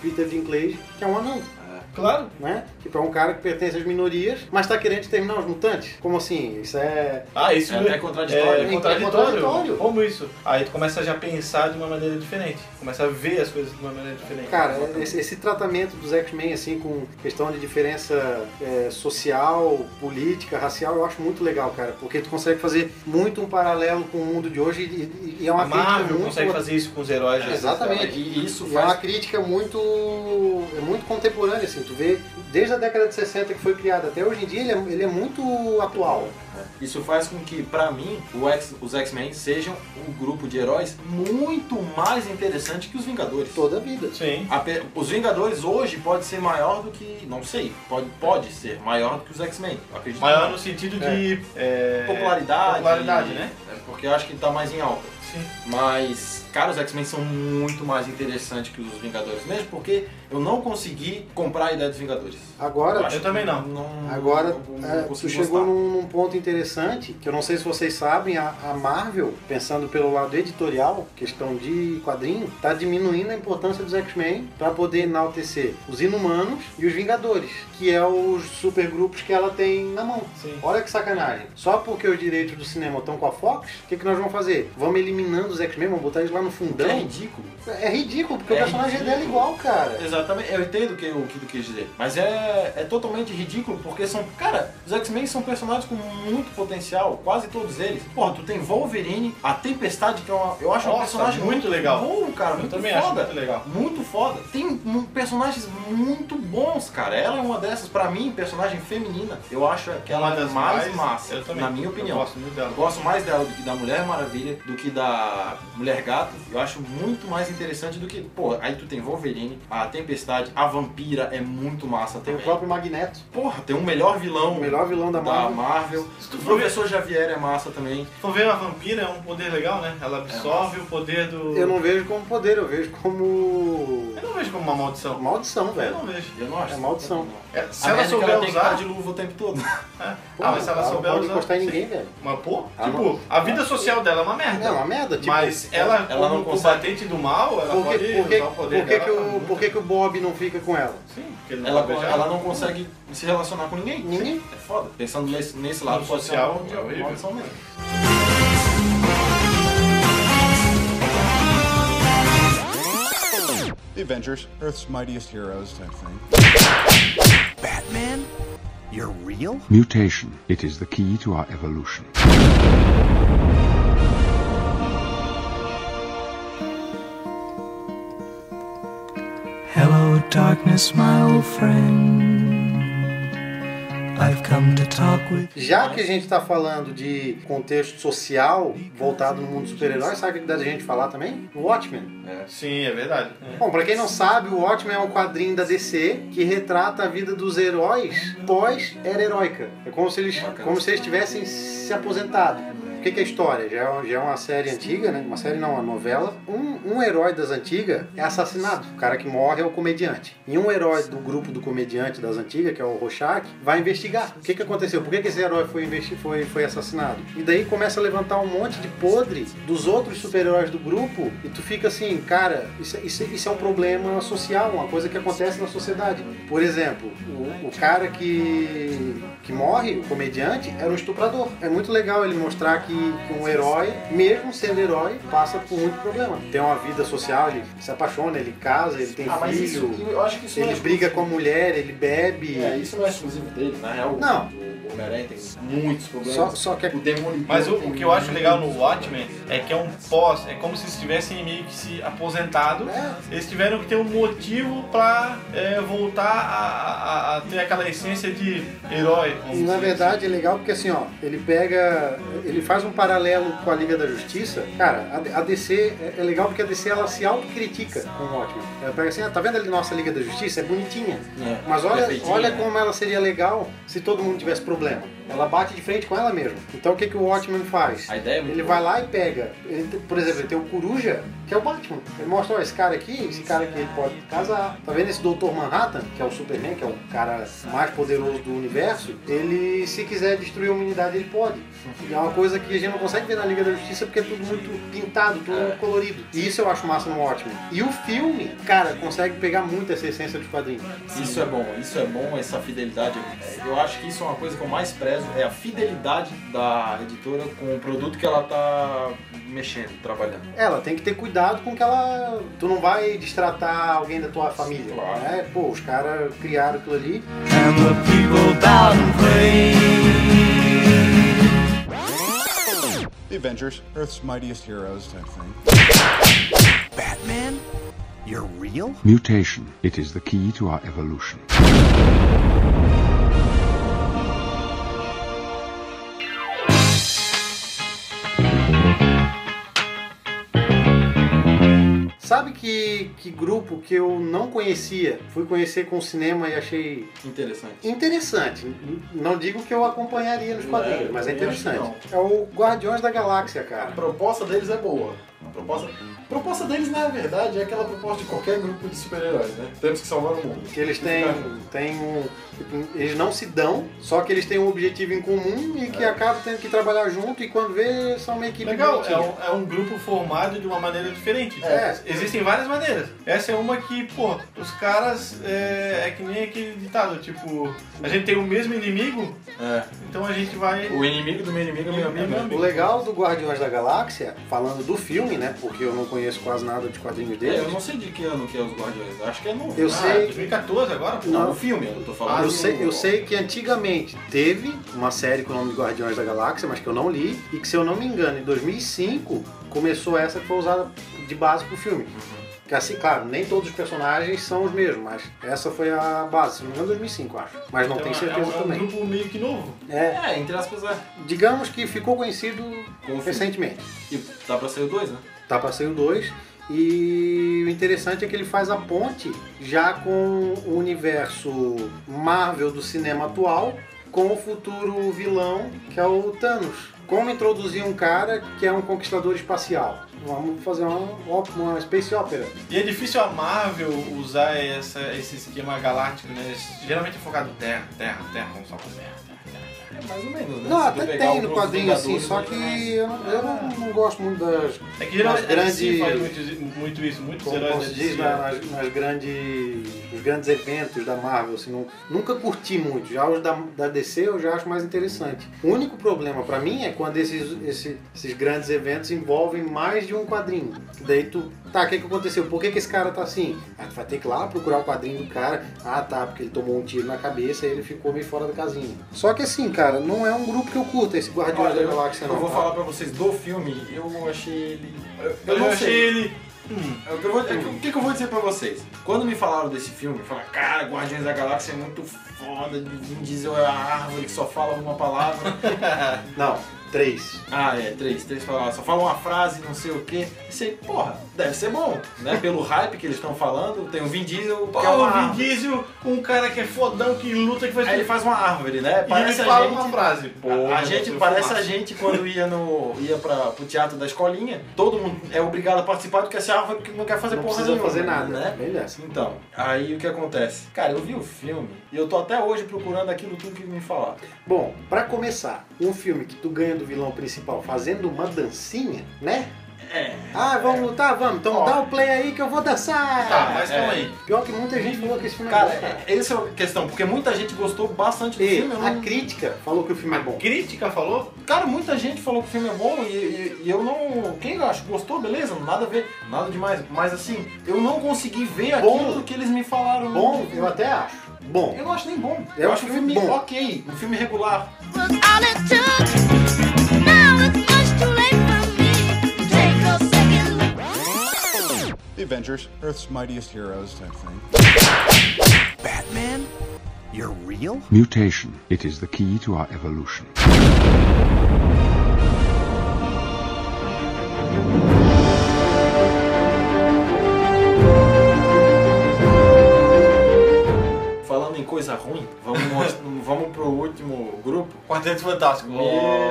Peter Dinklage, que é um anão. Claro. Né? Tipo, é um cara que pertence às minorias, mas tá querendo exterminar os mutantes. Como assim? Isso é. Ah, isso É até contraditório. É, É contraditório. contraditório. Como isso? Aí tu começa já a pensar de uma maneira diferente. Começa a ver as coisas de uma maneira diferente. Cara, esse, esse tratamento dos X-Men, assim, com questão de diferença é, social, política, racial, eu acho muito legal, cara. Porque tu consegue fazer muito um paralelo com o mundo de hoje e, e é uma a crítica Marvel muito... consegue fazer isso com os heróis. né? Exatamente. E isso E é uma faz. crítica muito, é muito contemporânea, assim. Tu vê, desde a década de 60 que foi criada até hoje em dia, ele é, ele é muito atual. Isso faz com que, pra mim, o X- os X-Men sejam um grupo de heróis muito mais interessante que os Vingadores. Toda a vida. Sim. Ape- Os Vingadores hoje pode ser maior do que. Não sei. Pode, pode ser maior do que os X-Men. Maior que no sentido de é, popularidade. popularidade, né? É, Porque eu acho que tá mais em alta. Sim. Mas, cara, os X-Men são muito mais interessantes que os Vingadores. Mesmo porque eu não consegui comprar a ideia dos Vingadores. Agora, acho Eu também que não. Agora, não- não é, tu chegou num, num ponto interessante, que eu não sei se vocês sabem, a, a Marvel, pensando pelo lado editorial, questão de quadrinho, tá diminuindo a importância dos X-Men para poder enaltecer os Inumanos e os Vingadores, que é os supergrupos que ela tem na mão. Sim. Olha que sacanagem. Só porque os direitos do cinema estão com a Fox, o que, que nós vamos fazer? Vamos eliminando os X-Men, vamos botar eles lá no fundão. É ridículo. É ridículo, porque É o personagem ridículo. dela é igual, cara. Exatamente, eu entendo o que o que tu quis dizer. Mas é, é totalmente ridículo, porque são. Cara, os X-Men são personagens com muito potencial, quase todos eles. Porra, tu tem Wolverine, a Tempestade, que é uma, eu acho um Nossa, personagem muito legal. bom, cara. Eu muito também foda. acho muito legal. Muito foda. Tem um- personagens muito bons, cara. Ela é uma dessas, pra mim, personagem feminina. Eu acho que ela é mais, mais- massa, eu também. na minha Eu opinião. gosto muito dela. Eu gosto mais dela do que da Mulher Maravilha, do que da Mulher Gato. Eu acho muito mais interessante do que. Pô, aí tu tem Wolverine, a Tempestade, a Vampira é muito massa Tem também. o próprio Magneto, Porra, tem o melhor vilão. o melhor vilão da da Marvel. Marvel. Se tu O for ver, professor Xavier é massa também. se for ver a vampira, é um poder legal, né? Ela absorve o poder do. Eu não vejo como poder, eu vejo como Eu não vejo como uma maldição. maldição, Eu velho. não vejo. Eu não acho. É maldição. É, se A ela é souber ela tem que estar usar. de luva o tempo todo. É. Pô, ah, mas se ela não souber pode usar. encostar em ninguém, velho. Mas, pô, Ah, tipo, não. a vida social dela é uma merda. É uma merda, tipo, mas ela, ela como não consegue- combatente do mal, ela Por pode que, por que, usar o poder por que, dela que, o, muito. por que, que o Bob não fica com ela? Sim, porque ele não Ela, beijar ela não consegue se relacionar com ninguém. Ninguém. É foda. Pensando nesse, nesse lado No pode ser social, uma- é horrível. maldição mesmo. The Avengers, Earth's mightiest heroes type thing. Batman? You're real? Mutation. It is the key to our evolution. Já que a gente tá falando de contexto social voltado no mundo dos super-heróis, sabe o que dá a gente falar também? O Watchmen. Sim, é verdade. Bom, pra quem não sabe, o Watchmen é um quadrinho da DC que retrata a vida dos heróis pós-era heróica. É como se eles, como se eles tivessem se aposentado. O que, que é história? Já é, já é uma série antiga, né? Uma série não, uma novela. Um, um herói das antigas é assassinado. O cara que morre é o comediante. E um herói do grupo do comediante das antigas, que é o Rorschach, vai investigar. O que, que aconteceu? Por que, que esse herói foi, foi, foi assassinado? E daí começa a levantar um monte de podre dos outros super-heróis do grupo e tu fica assim, cara, isso, isso, isso é um problema social, uma coisa que acontece na sociedade. Por exemplo, o, o cara que, que morre, o comediante, era um estuprador. É muito legal ele mostrar que, que um herói, mesmo sendo herói, passa por muito problema. Tem uma vida social, ele se apaixona, ele casa, ele tem Ah, filho, isso, não ele é briga com a mulher, ele bebe. É, isso não é exclusivo dele, na real. Não. O, o Homem-Aranha tem muitos problemas. Só, só que é o Demolidor Mas o, o que eu acho legal no Watchmen é que é um pós, é como se eles tivessem meio que se aposentado. É. Eles tiveram que ter um motivo pra é, voltar a, a- a ter aquela essência de herói. E na verdade é legal porque assim, ó, ele pega. Ele faz um paralelo com a Liga da Justiça. Cara, a, a DC é, é legal porque a DC ela se autocritica com o Watchmen. Ela pega assim, ah, tá vendo ali nossa Liga da Justiça? É bonitinha. É, Mas olha, olha como ela seria legal se todo mundo tivesse problema. Ela bate de frente com ela mesma. Então o que, que o Watchmen faz? A ideia é muito Ele boa. vai lá e pega. ele por exemplo, ele tem o Coruja, que é o Batman. Ele mostra, ó, esse cara aqui, esse cara aqui ele pode casar. Tá vendo esse Dr. Manhattan, que é o Superman, que é o cara mais poderoso do universo? Ele, se quiser destruir a humanidade, ele pode. E é uma coisa que a gente não consegue ver na Liga da Justiça porque é tudo muito pintado, tudo muito colorido. E isso eu acho massa no Watchmen. E o filme, cara, consegue pegar muito essa essência dos quadrinhos. Isso é bom, isso é bom, essa fidelidade. É, Eu acho que isso é uma coisa que eu mais prezo, é a fidelidade da editora com o produto que ela tá mexendo, trabalhando. Ela tem que ter cuidado com que ela. Tu não vai destratar alguém da tua família. Claro. Né? Pô, os caras criaram aquilo ali. And the people bowed and prayed. The Avengers, Earth's mightiest heroes type thing. Batman? You're real? Mutation. It is the key to our evolution. Sabe que, que grupo que eu não conhecia, fui conhecer com o cinema e achei Interessante. interessante. Não digo que eu acompanharia nos quadrinhos, É, mas é interessante. É o Guardiões da Galáxia, A cara. proposta deles é boa. A proposta, a proposta deles, na verdade, é aquela proposta de qualquer grupo de super-heróis, né? Temos que salvar o mundo. Que eles têm, têm um. tipo, Eles não se dão, só que eles têm um objetivo em comum e que acabam tendo que trabalhar junto e quando vê, são uma equipe Legal, é um, é um grupo formado de uma maneira diferente. É. Existem várias maneiras. Essa é uma que, pô, os caras é, é que nem aquele ditado, tipo, a gente tem o mesmo inimigo, É. então a gente vai. O inimigo do meu inimigo é meu amigo. né? O legal do Guardiões da Galáxia, falando do filme, né? Porque eu não conheço quase nada de quadrinhos É, deles. eu não sei de que ano que é os Guardiões. Acho que é novo. Eu Ah, sei- 2014 agora, pô. Não, o filme, eu tô falando. Ah, eu sei, eu sei que antigamente teve uma série com o nome de Guardiões da Galáxia, mas que eu não li, e que se eu não me engano, em 2005 começou essa que foi usada de base pro filme. Que assim, claro, nem todos os personagens são os mesmos, mas essa foi a base, se não me engano, 2005, eu acho. Mas não Então, tenho certeza é um, é um também. grupo meio que novo. É, É, entre aspas, é. digamos que ficou conhecido Com o filme. recentemente. E tá pra sair o 2, né? Tá pra sair o 2. E o interessante é que ele faz a ponte já com o universo Marvel do cinema atual com o futuro vilão que é o Thanos. Como introduzir um cara que é um conquistador espacial? Vamos fazer uma, uma space opera. E é difícil a Marvel usar essa, esse esquema galáctico, né? Geralmente é focado Terra, Terra, Terra, vamos Terra, Terra, Terra. É mais ou menos, né? Não, até tem no quadrinho assim, só né? que eu, não- eu não, não gosto muito das. É que geralmente das a DC grandes- faz muito, muito isso, muitos como, heróis como se diz, na- nas, nas grandes, nos grandes eventos da Marvel, assim, não- nunca curti muito. Já os da, da DC eu já acho mais interessante. O único problema pra mim é quando esses, esse- esses grandes eventos envolvem mais de um quadrinho. Daí tu, tá, o que, que aconteceu? Por que, que esse cara tá assim? Ah, tu vai ter que ir lá procurar o quadrinho do cara. Ah, tá, porque ele tomou um tiro na cabeça e ele ficou meio fora da casinha. Só que assim, cara, não é um grupo que eu curto, esse Guardiões Olha, da eu, Galáxia, eu não. vou tá? falar pra vocês do filme, eu achei ele. Eu, eu Eu, não achei sei. ele. É O que, eu vou, é que- o que que eu vou dizer pra vocês? Quando me falaram desse filme, falaram, cara, Guardiões da Galáxia é muito foda, Vin Diesel é a árvore que só fala uma palavra. (laughs) Não, três. ah, é, três, três palavras, só fala uma frase, não sei o quê. Pensei, porra, deve ser bom, né? (laughs) Pelo hype que eles estão falando, tem o Vin Diesel, Pô, que é uma o Vin árvore. Diesel, um cara que é fodão, que luta, que faz Aí ele faz uma árvore, né? E ele a fala gente- uma frase. Pô, a gente parece a gente quando ia no ia para pro teatro da escolinha, todo mundo é obrigado a participar porque essa árvore não quer fazer Não porra precisa nenhuma, fazer nada, né? Bem dessa. Então, aí o que acontece? Cara, eu vi o filme e eu tô até hoje procurando aquilo tudo que me falaram. Bom, pra começar, um filme que tu ganha do vilão principal fazendo uma dancinha, né? É. Ah, vamos lutar? Vamos. Então Ó. dá o play aí que eu vou dançar. Tá, mas É. calma aí. Pior que muita gente falou que esse filme Cara, é bom, cara. é- essa é a questão, porque muita gente gostou bastante do E filme. eu a não- crítica falou que o filme é bom. Crítica falou? Cara, muita gente falou que o filme é bom e, e- e eu não. Quem eu acho gostou, beleza, nada a ver, nada demais. Mas assim, eu não consegui ver Bom. aquilo que eles me falaram. Bom, eu até acho. Bom. Eu não acho nem bom. Eu um acho o filme bom. ok, um filme regular. The Avengers, Earth's mightiest heroes type thing. Batman? You're real? Mutation. It is the key to our evolution. Coisa ruim, vamos, (laughs) vamos pro último grupo. Quarteto Fantástico. Meu,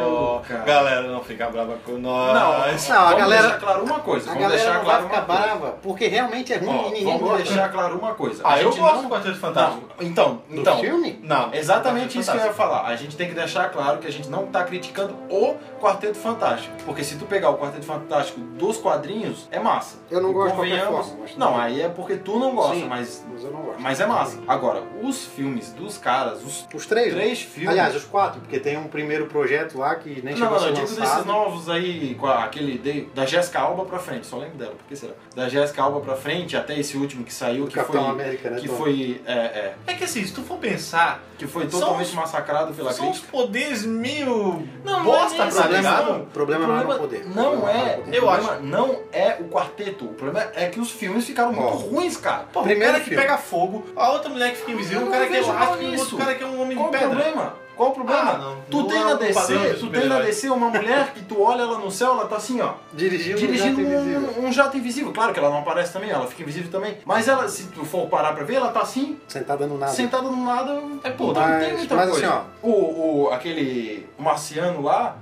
Oh, cara. Galera, não fica brava com nós. Não, Não, a vamos galera- deixar claro uma coisa. A Vamos galera deixar não claro vai ficar uma coisa. brava, porque realmente é ruim Ó, e ninguém vamos gosta. deixar claro uma coisa. Ah, eu gosto não- do Quarteto Fantástico. Não, então, Do então. filme? Não. Exatamente isso que eu ia falar. A gente tem que deixar claro que a gente não tá criticando o Quarteto Fantástico. Porque se tu pegar o Quarteto Fantástico dos quadrinhos, é massa. Eu não E gosto de qualquer forma, Não, aí é porque tu não gosta, Sim, mas. mas eu não gosto. Mas é massa. Agora, os filmes dos caras, os Os três? né? três filmes. Aliás, os quatro, porque tem um primeiro projeto lá que nem Não, chegou não, a ser eu digo desses novos aí, com a- aquele de- da Jéssica Alba pra frente, só lembro dela, por que será? Da Jéssica Alba pra frente, até esse último que saiu, Do que Capitão foi. América, né, que Tom? foi. É, é, É que assim, se tu for pensar, que foi São totalmente os- massacrado pela são os crítica. poderes meio Não, bosta, não é ligado? não. O problema não é poder. O Não problema é, poder. Eu acho. problema não é o quarteto. O problema é que os filmes ficaram muito ruins, cara. Pô, Primeiro o cara que filme. pega fogo, a outra mulher que fica invisível, o cara não que é o outro cara que é um homem Qual de o pedra. problema? Qual o problema? Ah, não. Tu Não tem é na DC, tu tem na. DC uma mulher que tu olha ela no céu, ela tá assim, ó. Dirigindo, dirigindo um jato invisível. um, um jato invisível. Claro que ela não aparece também, ela fica invisível também. Mas ela, se tu for parar pra ver, ela tá assim, Sentada no nada. sentada num lado. É, pô, não Mas- tem muita mas coisa. assim, o, o, aquele marciano lá,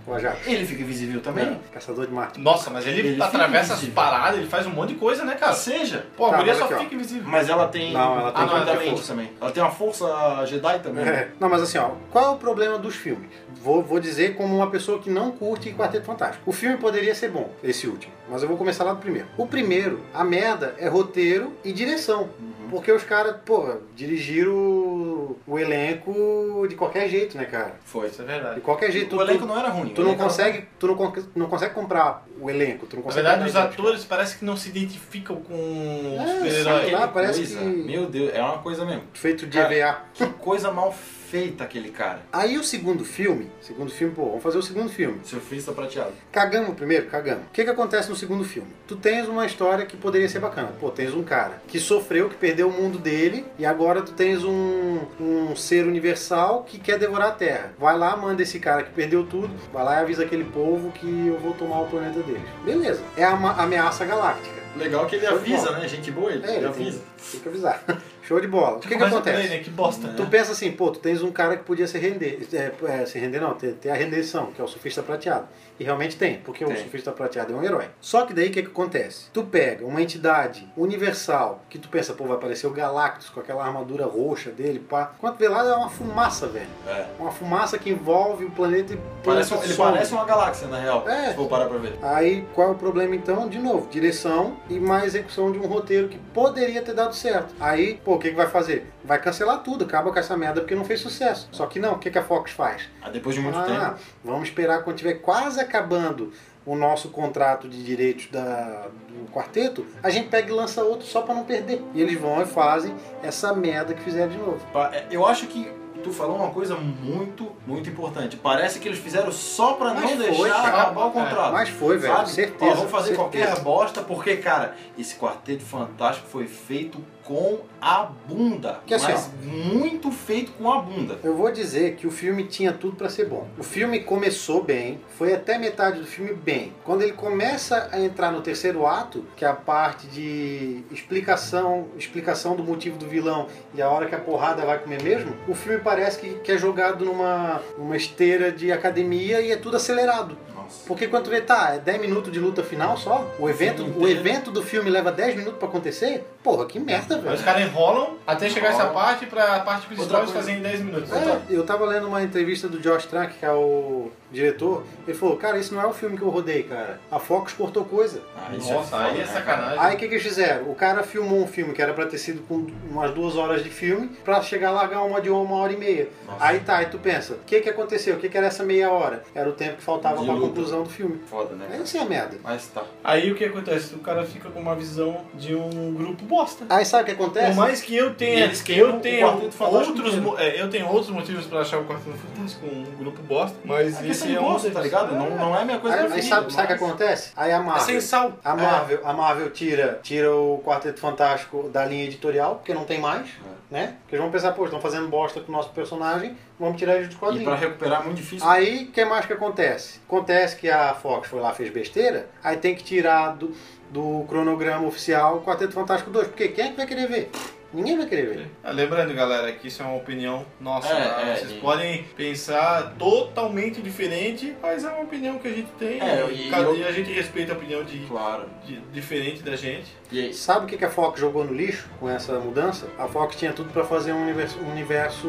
ele fica invisível também. É, Caçador de Marte. Nossa, mas ele, Ele atravessa as paradas, ele faz um monte de coisa, né, cara? Seja. Pô, a Tá, guria mas só aqui, ó. fica invisível. Mas ela tem. Não, ela tem ah, não, ela tem força. também. Ela tem uma força Jedi também. É. Não, mas assim, ó, qual é o problema dos filmes? Vou, vou dizer como uma pessoa que não curte Quarteto Fantástico. O filme poderia ser bom, esse último, mas eu vou começar lá do primeiro. O primeiro, a merda é roteiro e direção. Porque os caras, pô, dirigiram o elenco de qualquer jeito, né, cara? Foi. Isso é verdade. De qualquer jeito. O tu- elenco não era ruim. Tu o não elenco era consegue, tu não, con- não consegue comprar o elenco, tu não Na consegue verdade, os atores parece que não se identificam com os É, super-heróis. lá, Aquele parece coisa, que- Meu Deus, é uma coisa mesmo. feito de Cara, EVA. Que coisa mal feita aquele cara. Aí o segundo filme, segundo filme, pô, vamos fazer o segundo filme. Surfista prateado. Cagamos primeiro, cagamos. O que que acontece no segundo filme? Tu tens uma história que poderia ser bacana. Pô, tens um cara que sofreu, que perdeu o mundo dele, e agora tu tens um, um ser universal que quer devorar a Terra. Vai lá, manda esse cara que perdeu tudo, vai lá e avisa aquele povo que eu vou tomar o planeta deles. Beleza. É a ameaça galáctica. Legal que ele de avisa, bola. né? Gente boa, ele, É, ele ele tem, avisa. tem que avisar. (laughs) Show de bola. O que que acontece? né? Que bosta. Tu pensa assim, pô, tu tens um cara que podia se render. É, é, se render não, ter, ter a rendição, que é o surfista prateado. E realmente tem, porque o Tem. surfista prateado é um herói. Só que daí o que, que acontece? Tu pega uma entidade universal, que tu pensa, pô, vai aparecer o Galactus com aquela armadura roxa dele, pá. Quando vê lá, é uma fumaça, velho. É. Uma fumaça que envolve o planeta e Parece, um- planeta ele parece uma galáxia, na real. É. Se for parar pra ver. Aí qual é o problema então? De novo, direção e má execução de um roteiro que poderia ter dado certo. Aí, pô, o que, que vai fazer? Vai cancelar tudo, acaba com essa merda porque não fez sucesso. Só que não, o que, que a Fox faz? Aí depois de muito ah, tempo. vamos esperar quando tiver quase acabando o nosso contrato de direitos da, do quarteto, a gente pega e lança outro só pra não perder. E eles vão e fazem essa merda que fizeram de novo. É, Eu acho que tu falou uma coisa muito, muito importante. Parece que eles fizeram só pra Mas não foi, deixar cara. acabar o contrato. Mas foi, velho, Sabe? certeza, Ó, vamos fazer certeza. qualquer bosta, porque, cara, esse Quarteto Fantástico foi feito com a bunda. Que assim, mas muito feito com a bunda. Eu vou dizer que o filme tinha tudo pra ser bom. O filme começou bem, foi até metade do filme bem. Quando ele começa a entrar no terceiro ato, que é a parte de explicação, explicação do motivo do vilão e a hora que a porrada vai comer mesmo, o filme parece que, que é jogado numa, numa esteira de academia e é tudo acelerado. Nossa. Porque quando tu vê, tá, é 10 minutos de luta final só? O evento, o evento do filme leva 10 minutos pra acontecer? Porra, que merda, Aí velho. os caras enrolam até chegar essa parte pra parte principal eles fazerem em 10 minutos. É, eu tava lendo uma entrevista do Josh Trank, que é o diretor, ele falou, cara, esse não é o filme que eu rodei, cara. A Fox cortou coisa. Ah, isso Nossa, aí é né, sacanagem. Aí o que, que eles fizeram? O cara filmou um filme que era pra ter sido com umas duas horas de filme, pra chegar a largar uma de uma hora e meia. Nossa. Aí tá, aí tu pensa, o que que aconteceu? O que que era essa meia hora? Era o tempo que faltava De pra luta. conclusão do filme. Foda, né? cara? Essa é a merda. Mas tá. Aí o que acontece? O cara fica com uma visão de um grupo bosta. Aí sabe o que acontece? Por mais que eu tenha, eles queimam eu tenha outros, é, eu tenho outros motivos pra achar o Quarteto Fantástico um grupo bosta, mas É esse de é gosto, tá ligado? Não, não é a minha coisa Aí, aí preferida. sabe, sabe o que mas- acontece? Aí a Marvel. É sem sal. A Marvel, a Marvel tira, tira o Quarteto Fantástico da linha editorial, porque não tem mais, né? Porque eles vão pensar, pô, estão fazendo bosta com o nosso personagem, vamos tirar ele dos E quadrinhos. pra recuperar é muito difícil. Aí, o que mais que acontece? Acontece que a Fox foi lá fez besteira, aí tem que tirar do, do cronograma oficial o Quarteto Fantástico 2, porque quem é que vai querer ver? Ninguém vai querer ver. Ah, lembrando, galera, que isso é uma opinião nossa. É, é, Vocês e- podem pensar totalmente diferente, mas é uma opinião que a gente tem É, e, cada- eu- e a gente respeita a opinião de, Claro. de- diferente da gente. E aí? Sabe o que a Fox jogou no lixo com essa mudança? A Fox tinha tudo pra fazer um universo, um universo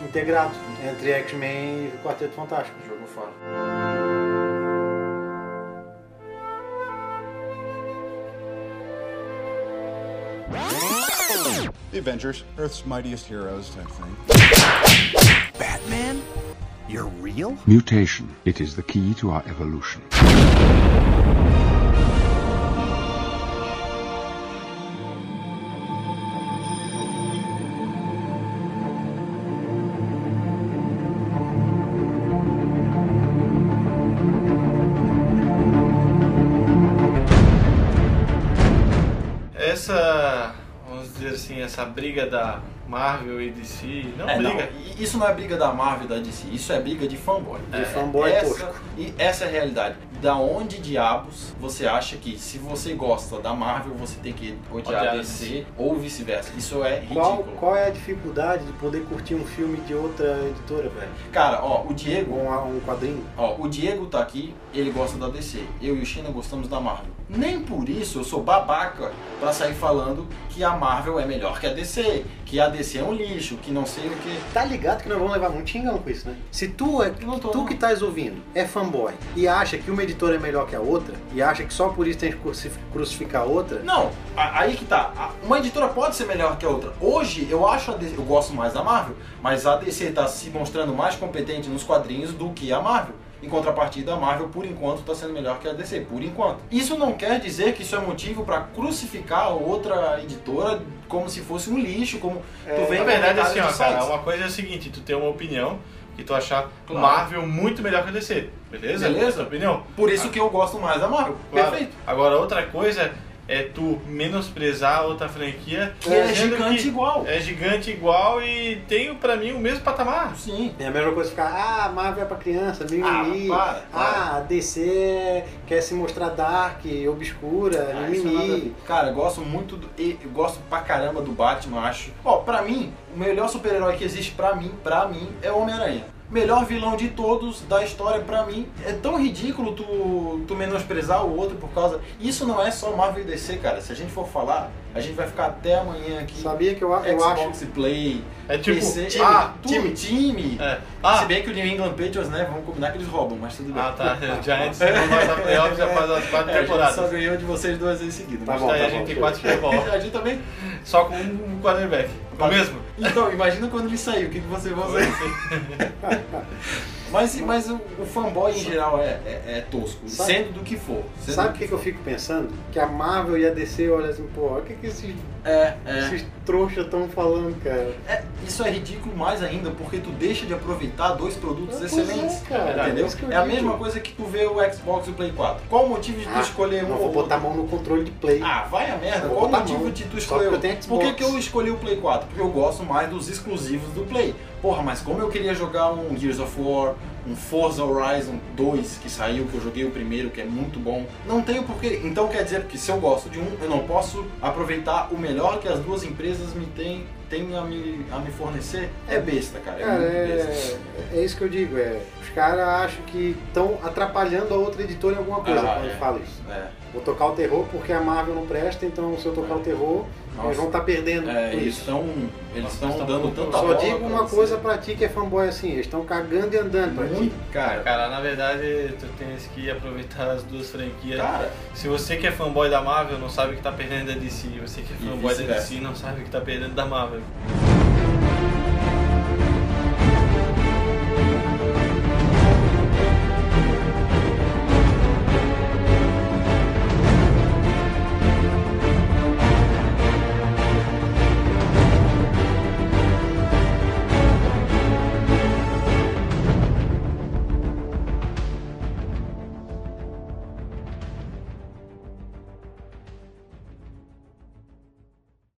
integrado entre X-Men e Quarteto Fantástico. Jogou fora. The Avengers, Earth's mightiest heroes type thing. Batman? You're real? Mutation. It is the key to our evolution. Essa briga da Marvel e DC, não É, não, briga. e isso não é briga da Marvel e da DC, isso é briga de fanboy. De É, fanboy essa. E essa é a realidade. Da onde diabos você acha que se você gosta da Marvel, você tem que odiar a DC ou vice-versa? Isso é Qual, ridículo. qual é a dificuldade de poder curtir um filme de outra editora, velho? Cara, ó, o Diego, Ou um, um quadrinho? ó, o Diego tá aqui, ele gosta da DC. Eu e o China gostamos da Marvel. Nem por isso eu sou babaca pra sair falando que a Marvel é melhor que a DC, que a DC é um lixo, que não sei o que. Tá ligado que nós vamos levar muito xingão com isso, né? Se tu, é, tu que estás ouvindo é fanboy e acha que uma editora é melhor que a outra, e acha que só por isso tem que crucif- crucificar a outra, Não, aí que tá. A- Uma editora pode ser melhor que a outra. Hoje eu acho a DC, eu gosto mais da Marvel, mas a DC tá se mostrando mais competente nos quadrinhos do que a Marvel. Em contrapartida, a Marvel, por enquanto, está sendo melhor que a DC, por enquanto. Isso não quer dizer que isso é motivo para crucificar a outra editora como se fosse um lixo, como tu vem Na verdade, assim, ó, cara, uma coisa é a seguinte, tu tem uma opinião que tu achar Claro. Marvel muito melhor que a DC, beleza? Beleza. Essa opinião? Por isso que eu gosto mais da Marvel. Claro. Perfeito. Agora, outra coisa é tu menosprezar a outra franquia Que é gigante que igual. É gigante igual e tem, pra mim, o mesmo patamar. Sim. é a mesma coisa ficar, ah, Marvel é pra criança, mimimi, Ah, para, para. ah, DC quer se mostrar dark, obscura, Ah, é mimimi. ver. Cara, eu gosto muito do. e- Eu gosto pra caramba do Batman, acho. Ó, pra mim, o melhor super-herói que existe pra mim, pra mim, é o Homem-Aranha. Melhor vilão de todos da história pra mim. É tão ridículo tu, tu menosprezar o outro por causa. Isso não é só Marvel e DC, cara. Se a gente for falar, a gente vai ficar até amanhã aqui. Sabia que eu, eu Xbox acho. e Play. É tipo, PC, time, ah, time. time, time. É. Ah. Se bem que o New England Patriots, né? Vamos combinar que eles roubam, mas tudo bem. Ah, tá. O Giants não vai dar playoff já faz as quatro É, a gente temporadas. só ganhou de vocês duas vezes seguidas. Tá mas bom, Daí tá a gente bom, tem quatro (laughs) Bowl. A gente também. Só com um quarterback. O mesmo? Então, imagina quando ele saiu, o que, que você vai fazer? (laughs) (laughs) mas mas o, o fanboy em geral é, é, é tosco, Sabe- sendo do que for. Sabe o que, que eu fico pensando? Que a Marvel e a DC olham assim, pô, o que, que esses, É, é. esses trouxas estão falando, cara? É, Isso é ridículo mais ainda, porque tu deixa de aproveitar dois produtos excelentes. é, cara, entendeu? é a mesma coisa que tu vê o Xbox e o Play 4. Qual o motivo de tu Ah, escolher um Não ou vou botar a mão no controle de play. Ah, vai a merda. Vou Qual o motivo de tu escolher? Por que, que eu escolhi o Play 4? Porque eu gosto mais dos exclusivos do Play. Porra, mas como eu queria jogar um Gears of War, um Forza Horizon 2 que saiu, que eu joguei o primeiro, que é muito bom, não tenho porquê. Então quer dizer que se eu gosto de um, eu não posso aproveitar o melhor que as duas empresas me têm, têm a, me, a me fornecer? É besta, cara. É Cara, muito besta. é, é isso que eu digo, é. Os caras acham que estão atrapalhando a outra editora em alguma coisa Ah, quando é. fala isso. É. Vou tocar o terror porque a Marvel não presta, então se eu tocar o terror, Nossa. eles vão estar perdendo É, eles estão eles estão dando tanta Eu só bola digo pra uma você. coisa pra ti que é fanboy assim, eles estão cagando e andando pra ti. Cara. Cara, na verdade, tu tens que aproveitar as duas franquias. Cara, Se você que é fanboy da Marvel, não sabe que tá perdendo da DC. Você que é fanboy da. DC, não sabe que tá perdendo da Marvel.